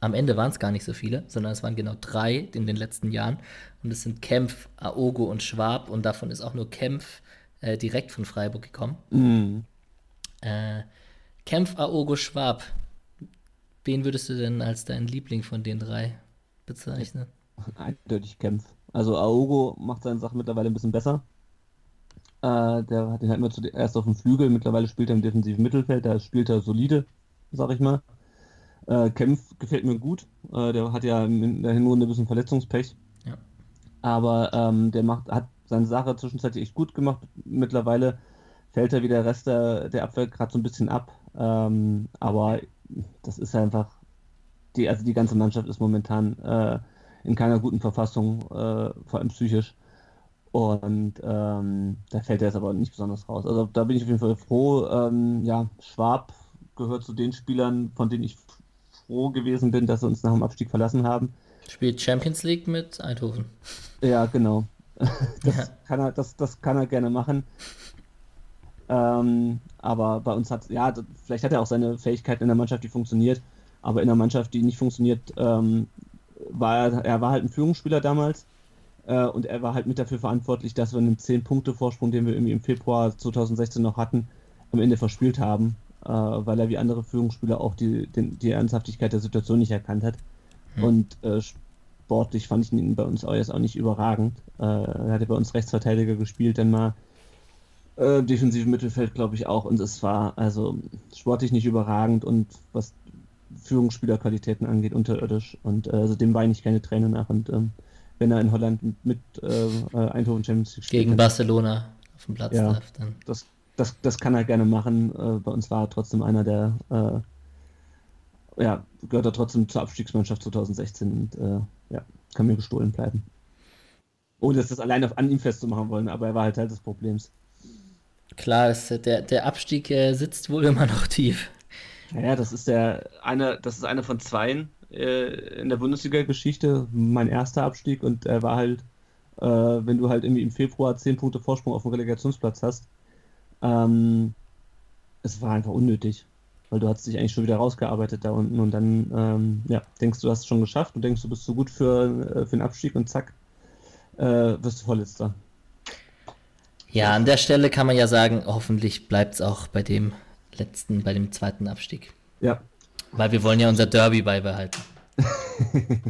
Am Ende waren es gar nicht so viele, sondern es waren genau drei in den letzten Jahren. Und es sind Kempf, Aogo und Schwab. Und davon ist auch nur Kempf äh, direkt von Freiburg gekommen. Mhm. Äh, Kempf, Aogo, Schwab. Wen würdest du denn als deinen Liebling von den drei bezeichnen? Eindeutig Kempf. Also Aogo macht seine Sache mittlerweile ein bisschen besser. Äh, der hat ihn halt immer zuerst auf dem Flügel, mittlerweile spielt er im defensiven Mittelfeld, da spielt er solide, sag ich mal. Äh, Kempf gefällt mir gut. Äh, der hat ja in der Hinrunde ein bisschen Verletzungspech. Ja. Aber ähm, der macht, hat seine Sache zwischenzeitlich echt gut gemacht. Mittlerweile fällt er wie der Rest der, der Abwehr gerade so ein bisschen ab. Ähm, aber das ist einfach, die, also die ganze Mannschaft ist momentan äh, in keiner guten Verfassung, äh, vor allem psychisch. Und ähm, da fällt er jetzt aber nicht besonders raus. Also da bin ich auf jeden Fall froh. Ähm, ja, Schwab gehört zu den Spielern, von denen ich froh gewesen bin, dass sie uns nach dem Abstieg verlassen haben. Spielt Champions League mit Eindhoven. Ja, genau. Das, ja. Kann, er, das, das kann er gerne machen. Ähm, aber bei uns hat, ja, vielleicht hat er auch seine Fähigkeiten in der Mannschaft, die funktioniert, aber in der Mannschaft, die nicht funktioniert, ähm, war er, war halt ein Führungsspieler damals äh, und er war halt mit dafür verantwortlich, dass wir einen 10-Punkte-Vorsprung, den wir irgendwie im Februar 2016 noch hatten, am Ende verspielt haben, äh, weil er wie andere Führungsspieler auch die, den, die Ernsthaftigkeit der Situation nicht erkannt hat. Hm. Und äh, sportlich fand ich ihn bei uns auch jetzt auch nicht überragend. Äh, er hatte bei uns Rechtsverteidiger gespielt, dann mal äh, defensive Mittelfeld, glaube ich, auch. Und es war also sportlich nicht überragend und was Führungsspielerqualitäten angeht, unterirdisch. Und äh, also dem weine ich keine Tränen nach. Und ähm, wenn er in Holland mit äh, äh Eindhoven Champions League spielt. Gegen Barcelona auf dem Platz ja, darf, dann. Das, das, das kann er gerne machen. Äh, bei uns war er trotzdem einer der, äh, ja, gehört er trotzdem zur Abstiegsmannschaft 2016 und äh, ja, kann mir gestohlen bleiben. Ohne dass das allein auf, an ihm festzumachen wollen, aber er war halt Teil des Problems. Klar, das, der, der Abstieg äh, sitzt wohl immer noch tief. Ja, das ist der eine, das ist einer von zweien äh, in der Bundesliga-Geschichte, mein erster Abstieg und er war halt, äh, wenn du halt irgendwie im Februar 10 Punkte Vorsprung auf dem Relegationsplatz hast, ähm, es war einfach unnötig, weil du hast dich eigentlich schon wieder rausgearbeitet da unten und dann ähm, ja, denkst du, hast es schon geschafft und denkst, du bist so gut für, äh, für den Abstieg und zack, äh, wirst du Vorletzter. Ja, an der Stelle kann man ja sagen, hoffentlich bleibt es auch bei dem letzten, bei dem zweiten Abstieg. Ja. Weil wir wollen ja unser Derby beibehalten.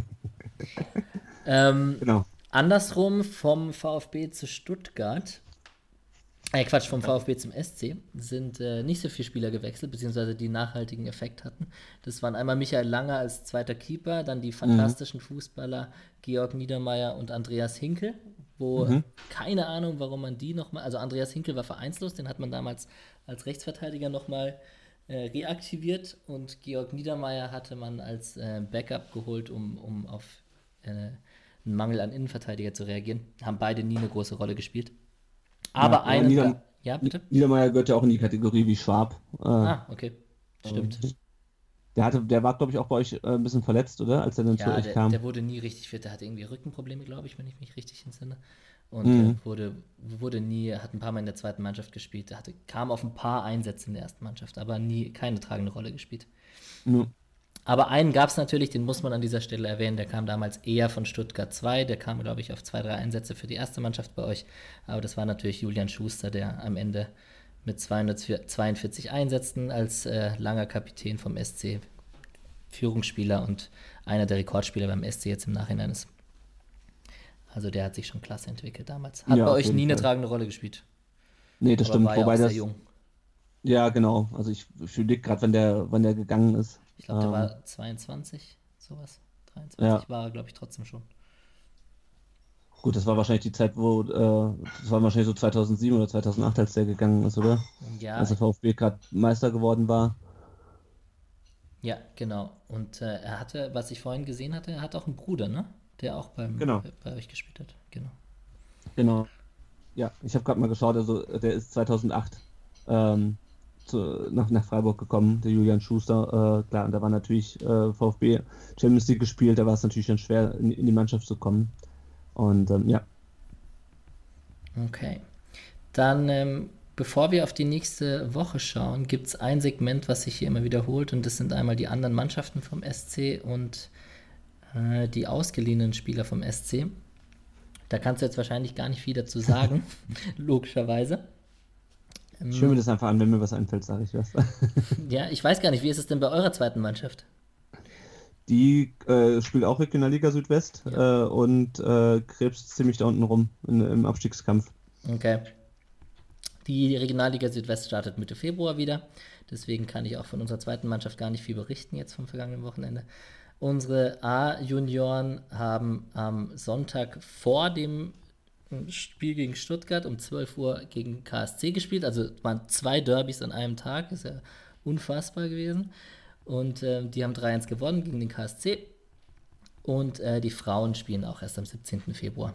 ähm, genau. Andersrum vom VfB zu Stuttgart, äh Quatsch, vom VfB zum SC sind äh, nicht so viele Spieler gewechselt, beziehungsweise die nachhaltigen Effekt hatten. Das waren einmal Michael Langer als zweiter Keeper, dann die fantastischen mhm. Fußballer Georg Niedermeyer und Andreas Hinkel, wo mhm. keine Ahnung, warum man die nochmal, also Andreas Hinkel war vereinslos, den hat man damals als Rechtsverteidiger nochmal äh, reaktiviert und Georg Niedermeyer hatte man als äh, Backup geholt, um, um auf äh, einen Mangel an Innenverteidiger zu reagieren. Haben beide nie eine große Rolle gespielt. Aber ja, einen. Nieder ja, bitte? Niedermeyer gehört ja auch in die Kategorie wie Schwab. Äh, ah, okay. Stimmt. Der, hatte, der war, glaube ich, auch bei euch äh, ein bisschen verletzt, oder? Als er dann ja, zu euch der, kam. der wurde nie richtig fit. Der hatte irgendwie Rückenprobleme, glaube ich, wenn ich mich richtig entsinne. Und mhm. wurde, wurde nie, hat ein paar Mal in der zweiten Mannschaft gespielt. Hatte, kam auf ein paar Einsätze in der ersten Mannschaft, aber nie keine tragende Rolle gespielt. Mhm. Aber einen gab es natürlich, den muss man an dieser Stelle erwähnen, der kam damals eher von Stuttgart 2, der kam, glaube ich, auf zwei, drei Einsätze für die erste Mannschaft bei euch. Aber das war natürlich Julian Schuster, der am Ende mit 242 Einsätzen als äh, langer Kapitän vom SC Führungsspieler und einer der Rekordspieler beim SC jetzt im Nachhinein ist. Also der hat sich schon klasse entwickelt damals. Hat ja, bei euch nie eine tragende Rolle gespielt. Nee, das Aber stimmt. Wobei ja das. Jung. Ja, genau. Also ich fühle gerade, wenn der, wenn der gegangen ist. Ich glaube, der ähm, war 22, sowas. 23 ja. war er, glaube ich, trotzdem schon. Gut, das war wahrscheinlich die Zeit, wo, äh, das war wahrscheinlich so 2007 oder 2008, als der gegangen ist, oder? Ja. Als der VfB gerade Meister geworden war. Ja, genau. Und äh, er hatte, was ich vorhin gesehen hatte, er hat auch einen Bruder, ne? Der auch beim, genau. bei, bei euch gespielt hat. Genau. Genau. Ja, ich habe gerade mal geschaut, also der ist 2008 ähm, zu, nach, nach Freiburg gekommen, der Julian Schuster. Äh, klar, und da war natürlich äh, VfB Champions League gespielt, da war es natürlich dann schwer, in, in, die Mannschaft zu kommen. Und ähm, ja. Okay. Dann, ähm, bevor wir auf die nächste Woche schauen, gibt es ein Segment, was sich hier immer wiederholt, und das sind einmal die anderen Mannschaften vom SC und äh, die ausgeliehenen Spieler vom SC. Da kannst du jetzt wahrscheinlich gar nicht viel dazu sagen, logischerweise. Ich höre mir das einfach an, wenn mir was einfällt, sage ich was. ja, ich weiß gar nicht, wie ist es denn bei eurer zweiten Mannschaft? Die äh, spielt auch Regionalliga Südwest ja. äh, und äh, krebst ziemlich da unten rum in, im Abstiegskampf. Okay. Die Regionalliga Südwest startet Mitte Februar wieder. Deswegen kann ich auch von unserer zweiten Mannschaft gar nicht viel berichten jetzt vom vergangenen Wochenende. Unsere A-Junioren haben am Sonntag vor dem Spiel gegen Stuttgart um 12 Uhr gegen KSC gespielt. Also waren zwei Derbys an einem Tag, ist ja unfassbar gewesen. Und äh, die haben 3-1 gewonnen gegen den KSC. Und äh, die Frauen spielen auch erst am 17. Februar.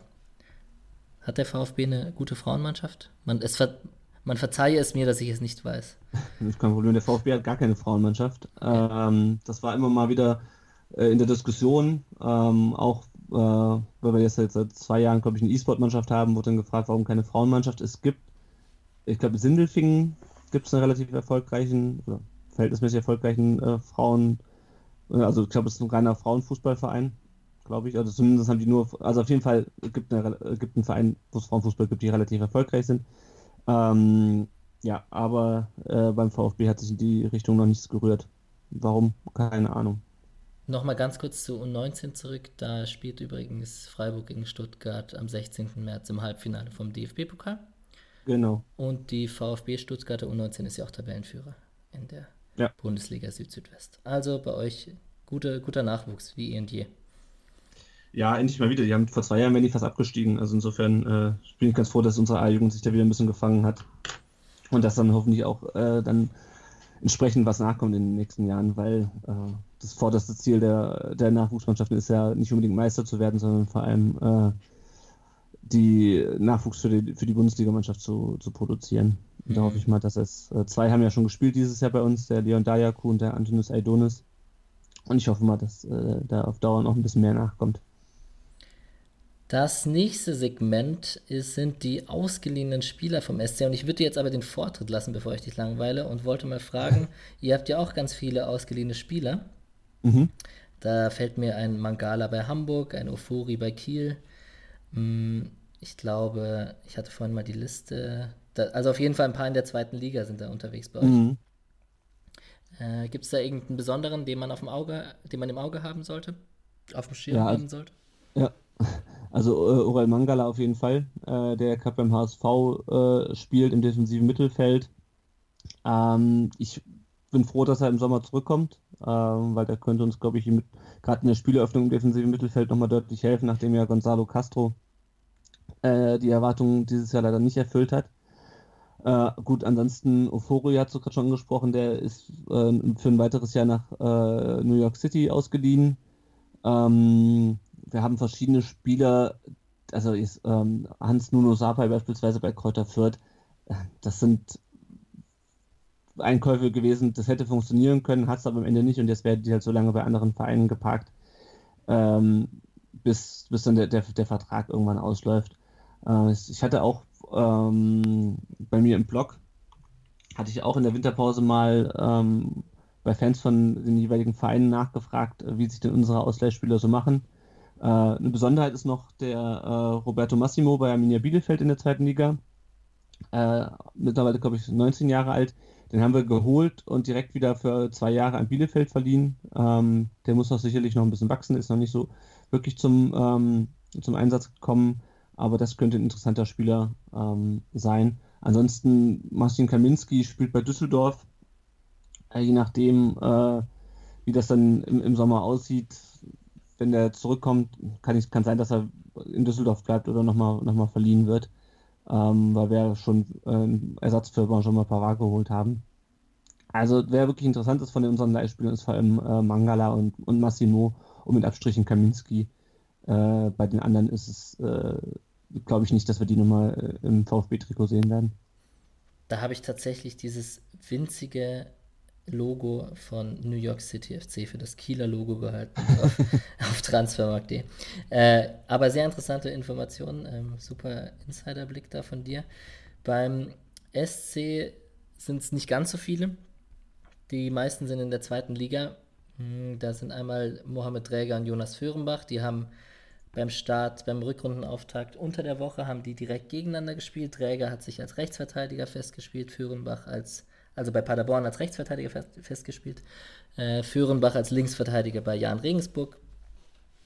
Hat der VfB eine gute Frauenmannschaft? Man, es ver man verzeihe es mir, dass ich es nicht weiß. Das ist kein Problem. Der VfB hat gar keine Frauenmannschaft. Ähm, das war immer mal wieder äh, in der Diskussion, ähm, auch äh, weil wir jetzt seit zwei Jahren, glaube ich, eine E-Sport-Mannschaft haben, wurde dann gefragt, warum keine Frauenmannschaft es gibt. Ich glaube, in Sindelfingen gibt es einen relativ erfolgreichen oder verhältnismäßig erfolgreichen äh, Frauen, äh, also ich glaube, es ist ein reiner Frauenfußballverein, glaube ich. Also zumindest haben die nur, also auf jeden Fall gibt es einen Verein, wo es Frauenfußball gibt, die relativ erfolgreich sind. Ähm, ja, aber äh, beim VfB hat sich in die Richtung noch nichts gerührt. Warum? Keine Ahnung. Nochmal ganz kurz zu U19 zurück. Da spielt übrigens Freiburg gegen Stuttgart am 16. März im Halbfinale vom DFB-Pokal. Genau. Und die VfB Stuttgarter U19 ist ja auch Tabellenführer in der ja. Bundesliga Süd-Südwest. Also bei euch gute, guter Nachwuchs, wie eh und je. Ja, endlich mal wieder. Die haben vor zwei Jahren wenn die fast abgestiegen. Also insofern äh, bin ich ganz froh, dass unsere A-Jugend sich da wieder ein bisschen gefangen hat. Und dass dann hoffentlich auch äh, dann entsprechend was nachkommt in den nächsten Jahren, weil äh, das vorderste Ziel der, der Nachwuchsmannschaften ist ja nicht unbedingt Meister zu werden, sondern vor allem äh, die Nachwuchs für die, für die Bundesligamannschaft zu, zu produzieren. Mhm. Da hoffe ich mal, dass es, äh, zwei haben ja schon gespielt dieses Jahr bei uns, der Leon Dayaku und der Antonis Aidonis. Und ich hoffe mal, dass äh, da auf Dauer noch ein bisschen mehr nachkommt. Das nächste Segment ist, sind die ausgeliehenen Spieler vom SC. Und ich würde dir jetzt aber den Vortritt lassen, bevor ich dich langweile, und wollte mal fragen: Ihr habt ja auch ganz viele ausgeliehene Spieler. Mhm. Da fällt mir ein Mangala bei Hamburg, ein Ofori bei Kiel. Mm, ich glaube, ich hatte vorhin mal die Liste. Also auf jeden Fall ein paar in der zweiten Liga sind da unterwegs bei euch. Mhm. Äh, Gibt es da irgendeinen besonderen, den man auf dem Auge, den man im Auge haben sollte? Auf dem Schirm ja, haben sollte? Ja, also äh, Ural Mangala auf jeden Fall, äh, der gerade beim HSV äh, spielt im defensiven Mittelfeld. Ähm, ich bin froh, dass er im Sommer zurückkommt, ähm, weil der könnte uns, glaube ich, gerade in der Spieleröffnung im defensiven Mittelfeld nochmal deutlich helfen, nachdem ja Gonzalo Castro äh, die Erwartungen dieses Jahr leider nicht erfüllt hat. Äh, gut, ansonsten Ofori hat du gerade schon angesprochen, der ist äh, für ein weiteres Jahr nach äh, New York City ausgeliehen. Ähm, wir haben verschiedene Spieler, also ist, ähm, Hans Nuno Sapai beispielsweise bei Kräuter Fürth, äh, das sind Einkäufe gewesen, das hätte funktionieren können, hat es aber am Ende nicht und jetzt werden die halt so lange bei anderen Vereinen geparkt, ähm, bis, bis dann der, der, der Vertrag irgendwann ausläuft. Äh, ich hatte auch ähm, bei mir im Blog, hatte ich auch in der Winterpause mal ähm, bei Fans von den jeweiligen Vereinen nachgefragt, wie sich denn unsere Ausleihspieler so machen. Äh, eine Besonderheit ist noch der äh, Roberto Massimo bei Arminia Bielefeld in der zweiten Liga. Äh, mittlerweile, glaube ich, 19 Jahre alt. Den haben wir geholt und direkt wieder für zwei Jahre an Bielefeld verliehen. Ähm, der muss auch sicherlich noch ein bisschen wachsen, ist noch nicht so wirklich zum, ähm, zum Einsatz gekommen aber das könnte ein interessanter Spieler ähm, sein. Ansonsten Marcin Kaminski spielt bei Düsseldorf. Äh, je nachdem, äh, wie das dann im, im, Sommer aussieht, wenn der zurückkommt, kann, ich, sein, dass er in Düsseldorf bleibt oder nochmal noch mal verliehen wird, ähm, weil wir schon äh, Ersatz für Benjamin Pavard geholt haben. Also wer wirklich interessant ist von unseren Leihspielern ist vor allem äh, Mangala und, und Massimo und mit Abstrichen Kaminski. Äh, bei den anderen ist es äh, glaube ich nicht, dass wir die nochmal äh, im VfB-Trikot sehen werden. Da habe ich tatsächlich dieses winzige Logo von New York City FC für das Kieler Logo gehalten auf, auf Transfermarkt.de. Äh, aber sehr interessante Informationen, ähm, super Insiderblick da von dir. Beim SC sind es nicht ganz so viele. Die meisten sind in der zweiten Liga. Hm, da sind einmal Mohamed Träger und Jonas Föhrenbach. Die haben beim Start, beim Rückrundenauftakt unter der Woche haben die direkt gegeneinander gespielt. Träger hat sich als Rechtsverteidiger festgespielt, Führenbach als, also bei Paderborn als Rechtsverteidiger fest, festgespielt, äh, Führenbach als Linksverteidiger bei Jan Regensburg.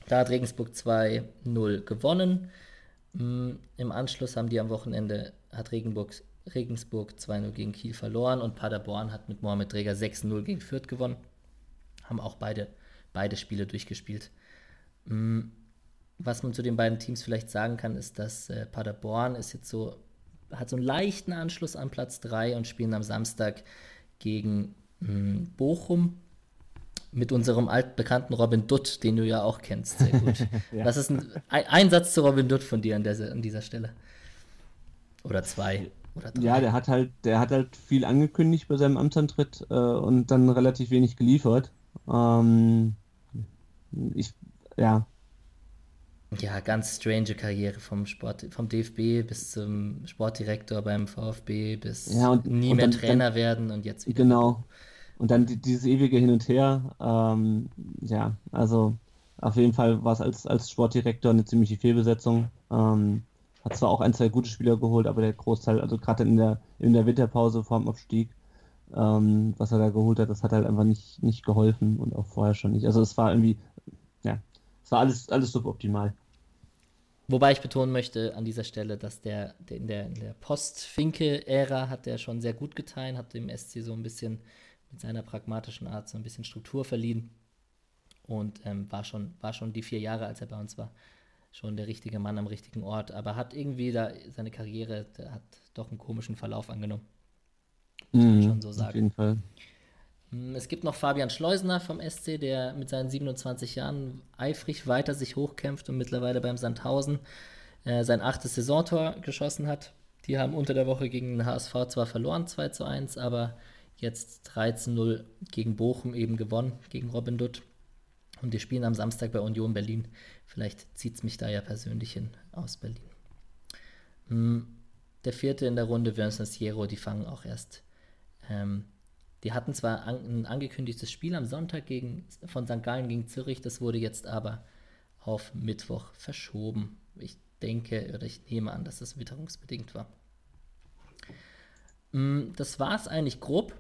Da hat Regensburg 2-0 gewonnen. Mm, Im Anschluss haben die am Wochenende, hat Regenburg, Regensburg 2-0 gegen Kiel verloren und Paderborn hat mit Mohamed Träger 6-0 gegen Fürth gewonnen. Haben auch beide, beide Spiele durchgespielt. Mm, was man zu den beiden Teams vielleicht sagen kann, ist, dass äh, Paderborn ist jetzt so, hat so einen leichten Anschluss an Platz 3 und spielen am Samstag gegen mh, hm, Bochum mit unserem altbekannten Robin Dutt, den du ja auch kennst, sehr gut. ja. Was ist ein, ein, Satz zu Robin Dutt von dir an, der, an dieser Stelle? Oder zwei? Oder drei? Ja, der hat halt, der hat halt viel angekündigt bei seinem Amtsantritt äh, und dann relativ wenig geliefert. Ähm, ich, ja, ja, ganz strange Karriere vom Sport, vom DFB bis zum Sportdirektor beim VfB bis ja, und, nie und mehr dann, Trainer dann, werden und jetzt wieder. Genau. Und dann die, dieses ewige Hin und Her. Ähm, ja, also auf jeden Fall war es als, als Sportdirektor eine ziemliche Fehlbesetzung. Ähm, hat zwar auch ein, zwei gute Spieler geholt, aber der Großteil, also gerade in der, in der Winterpause vor dem Abstieg, ähm, was er da geholt hat, das hat halt einfach nicht, nicht geholfen und auch vorher schon nicht. Also es war irgendwie, ja, es war alles, alles suboptimal. Wobei ich betonen möchte an dieser Stelle, dass der, der in der, der Post-Finke-Ära hat der schon sehr gut getan, hat dem SC so ein bisschen mit seiner pragmatischen Art so ein bisschen Struktur verliehen und ähm, war, schon, war schon die vier Jahre, als er bei uns war, schon der richtige Mann am richtigen Ort, aber hat irgendwie da seine Karriere, hat doch einen komischen Verlauf angenommen. Muss man mhm, schon so sagen. Auf jeden Fall. Hm, es gibt noch Fabian Schleusener vom SC, der mit seinen 27 Jahren eifrig weiter sich hochkämpft und mittlerweile beim Sandhausen äh, sein achtes Saisontor geschossen hat. Die haben unter der Woche gegen den HSV zwar verloren, 2 zu 1, aber jetzt 13-0 gegen Bochum eben gewonnen, gegen Robin Dutt. Und die spielen am Samstag bei Union Berlin. Vielleicht zieht es mich da ja persönlich hin aus Berlin. Hm, der vierte in der Runde, Vincent Siero, die fangen auch erst ähm, die hatten zwar an, ein angekündigtes Spiel am Sonntag gegen, von St. Gallen gegen Zürich, das wurde jetzt aber auf Mittwoch verschoben. Ich denke oder ich nehme an, dass das witterungsbedingt war. Mm, das war es eigentlich grob.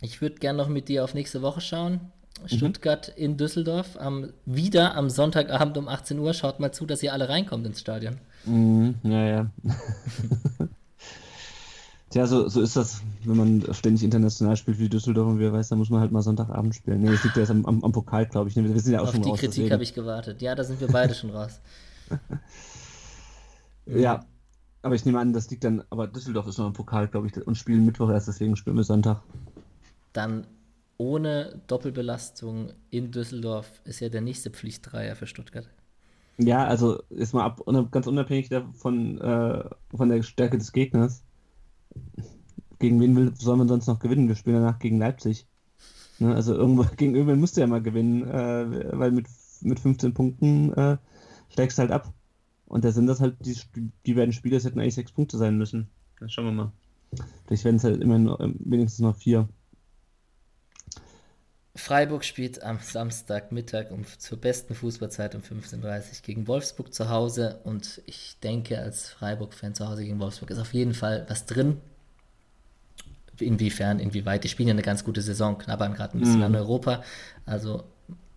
Ich würde gerne noch mit dir auf nächste Woche schauen. Mhm. Stuttgart in Düsseldorf. Am, wieder am Sonntagabend um 18 Uhr. Schaut mal zu, dass ihr alle reinkommt ins Stadion. Mhm, ja, ja. Tja, so, so ist das, wenn man ständig international spielt wie Düsseldorf und wer weiß, da muss man halt mal Sonntagabend spielen. Nee, das liegt ja erst am, am, am Pokal, glaube ich. Ne? Wir sind ja auch Auf schon die raus. Kritik habe ich gewartet. Ja, da sind wir beide schon raus. Ja, aber ich nehme an, das liegt dann, aber Düsseldorf ist noch im Pokal, glaube ich, und spielen Mittwoch erst, deswegen spielen wir Sonntag. Dann ohne Doppelbelastung in Düsseldorf ist ja der nächste Pflichtdreier für Stuttgart. Ja, also ist mal ab, ganz unabhängig davon, äh, von der Stärke des Gegners. Gegen wen will, soll man sonst noch gewinnen? Wir spielen danach gegen Leipzig. Ne, also irgendwo, gegen irgendwen musst du ja mal gewinnen, äh, weil mit, mit 15 Punkten äh, steigst du halt ab. Und da sind das halt, die, die beiden Spiele, das hätten eigentlich sechs Punkte sein müssen. Dann schauen wir mal. Vielleicht werden es halt immer noch, wenigstens noch vier. Freiburg spielt am Samstagmittag um, zur besten Fußballzeit um 15.30 Uhr gegen Wolfsburg zu Hause und ich denke, als Freiburg-Fan zu Hause gegen Wolfsburg ist auf jeden Fall was drin. Inwiefern, inwieweit, die spielen ja eine ganz gute Saison, knabbern gerade ein bisschen mm. an Europa. Also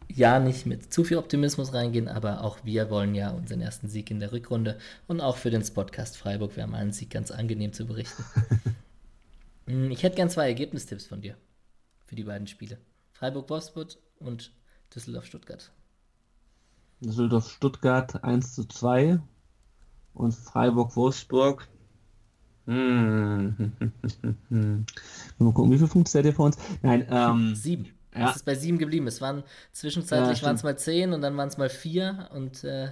ja, nicht mit zu viel Optimismus reingehen, aber auch wir wollen ja unseren ersten Sieg in der Rückrunde und auch für den Podcast Freiburg wäre mal ein Sieg ganz angenehm zu berichten. Hm, ich hätte gern zwei Ergebnistipps von dir für die beiden Spiele. Freiburg-Wolfsburg und Düsseldorf-Stuttgart. Düsseldorf-Stuttgart 1 zu 2 und Freiburg-Wolfsburg. Hm. Mal gucken, wie viel Punkte seid ihr vor uns? Nein, ähm, sieben. Ja. Es ist bei sieben geblieben. Es waren zwischenzeitlich ja, waren es mal zehn und dann waren es mal vier und äh,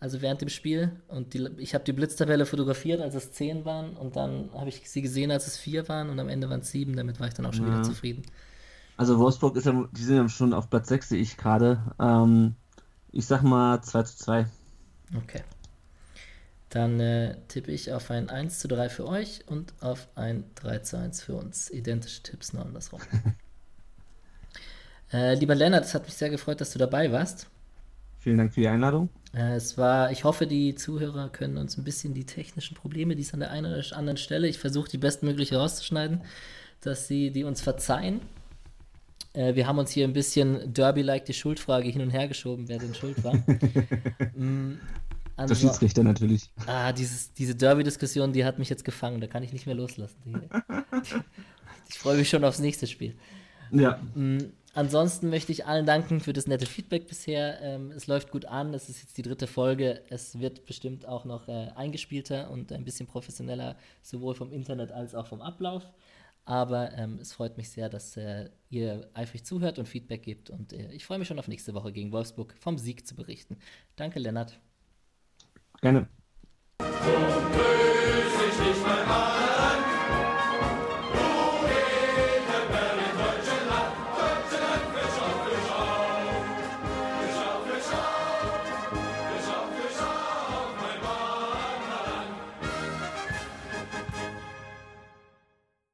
also während dem Spiel. Und die, ich habe die Blitztabelle fotografiert, als es zehn waren und dann habe ich sie gesehen, als es vier waren und am Ende waren es sieben. Damit war ich dann auch schon ja. wieder zufrieden. Also Wolfsburg ist ja, die sind ja schon auf Platz 6, sehe ich gerade. Ähm, ich sag mal 2 zu 2. Okay. Dann äh, tippe ich auf ein 1 zu 3 für euch und auf ein 3 zu 1 für uns. Identische Tipps, nur andersrum. äh, lieber Lennart, es hat mich sehr gefreut, dass du dabei warst. Vielen Dank für die Einladung. Äh, es war, ich hoffe, die Zuhörer können uns ein bisschen die technischen Probleme, die es an der einen oder anderen Stelle, ich versuche die bestmögliche rauszuschneiden, dass sie die uns verzeihen. Äh, wir haben uns hier ein bisschen Derby-like die Schuldfrage hin und her geschoben, wer denn schuld war. mm, also, Der Schiedsrichter natürlich. Ah, dieses, diese Derby-Diskussion, die hat mich jetzt gefangen, da kann ich nicht mehr loslassen. ich freue mich schon aufs nächste Spiel. Ja. Mm, ansonsten möchte ich allen danken für das nette Feedback bisher. Ähm, es läuft gut an, es ist jetzt die dritte Folge. Es wird bestimmt auch noch äh, eingespielter und ein bisschen professioneller, sowohl vom Internet als auch vom Ablauf. Aber ähm, es freut mich sehr, dass äh, ihr eifrig zuhört und Feedback gebt. Und äh, ich freue mich schon auf nächste Woche gegen Wolfsburg vom Sieg zu berichten. Danke, Lennart. Gerne. So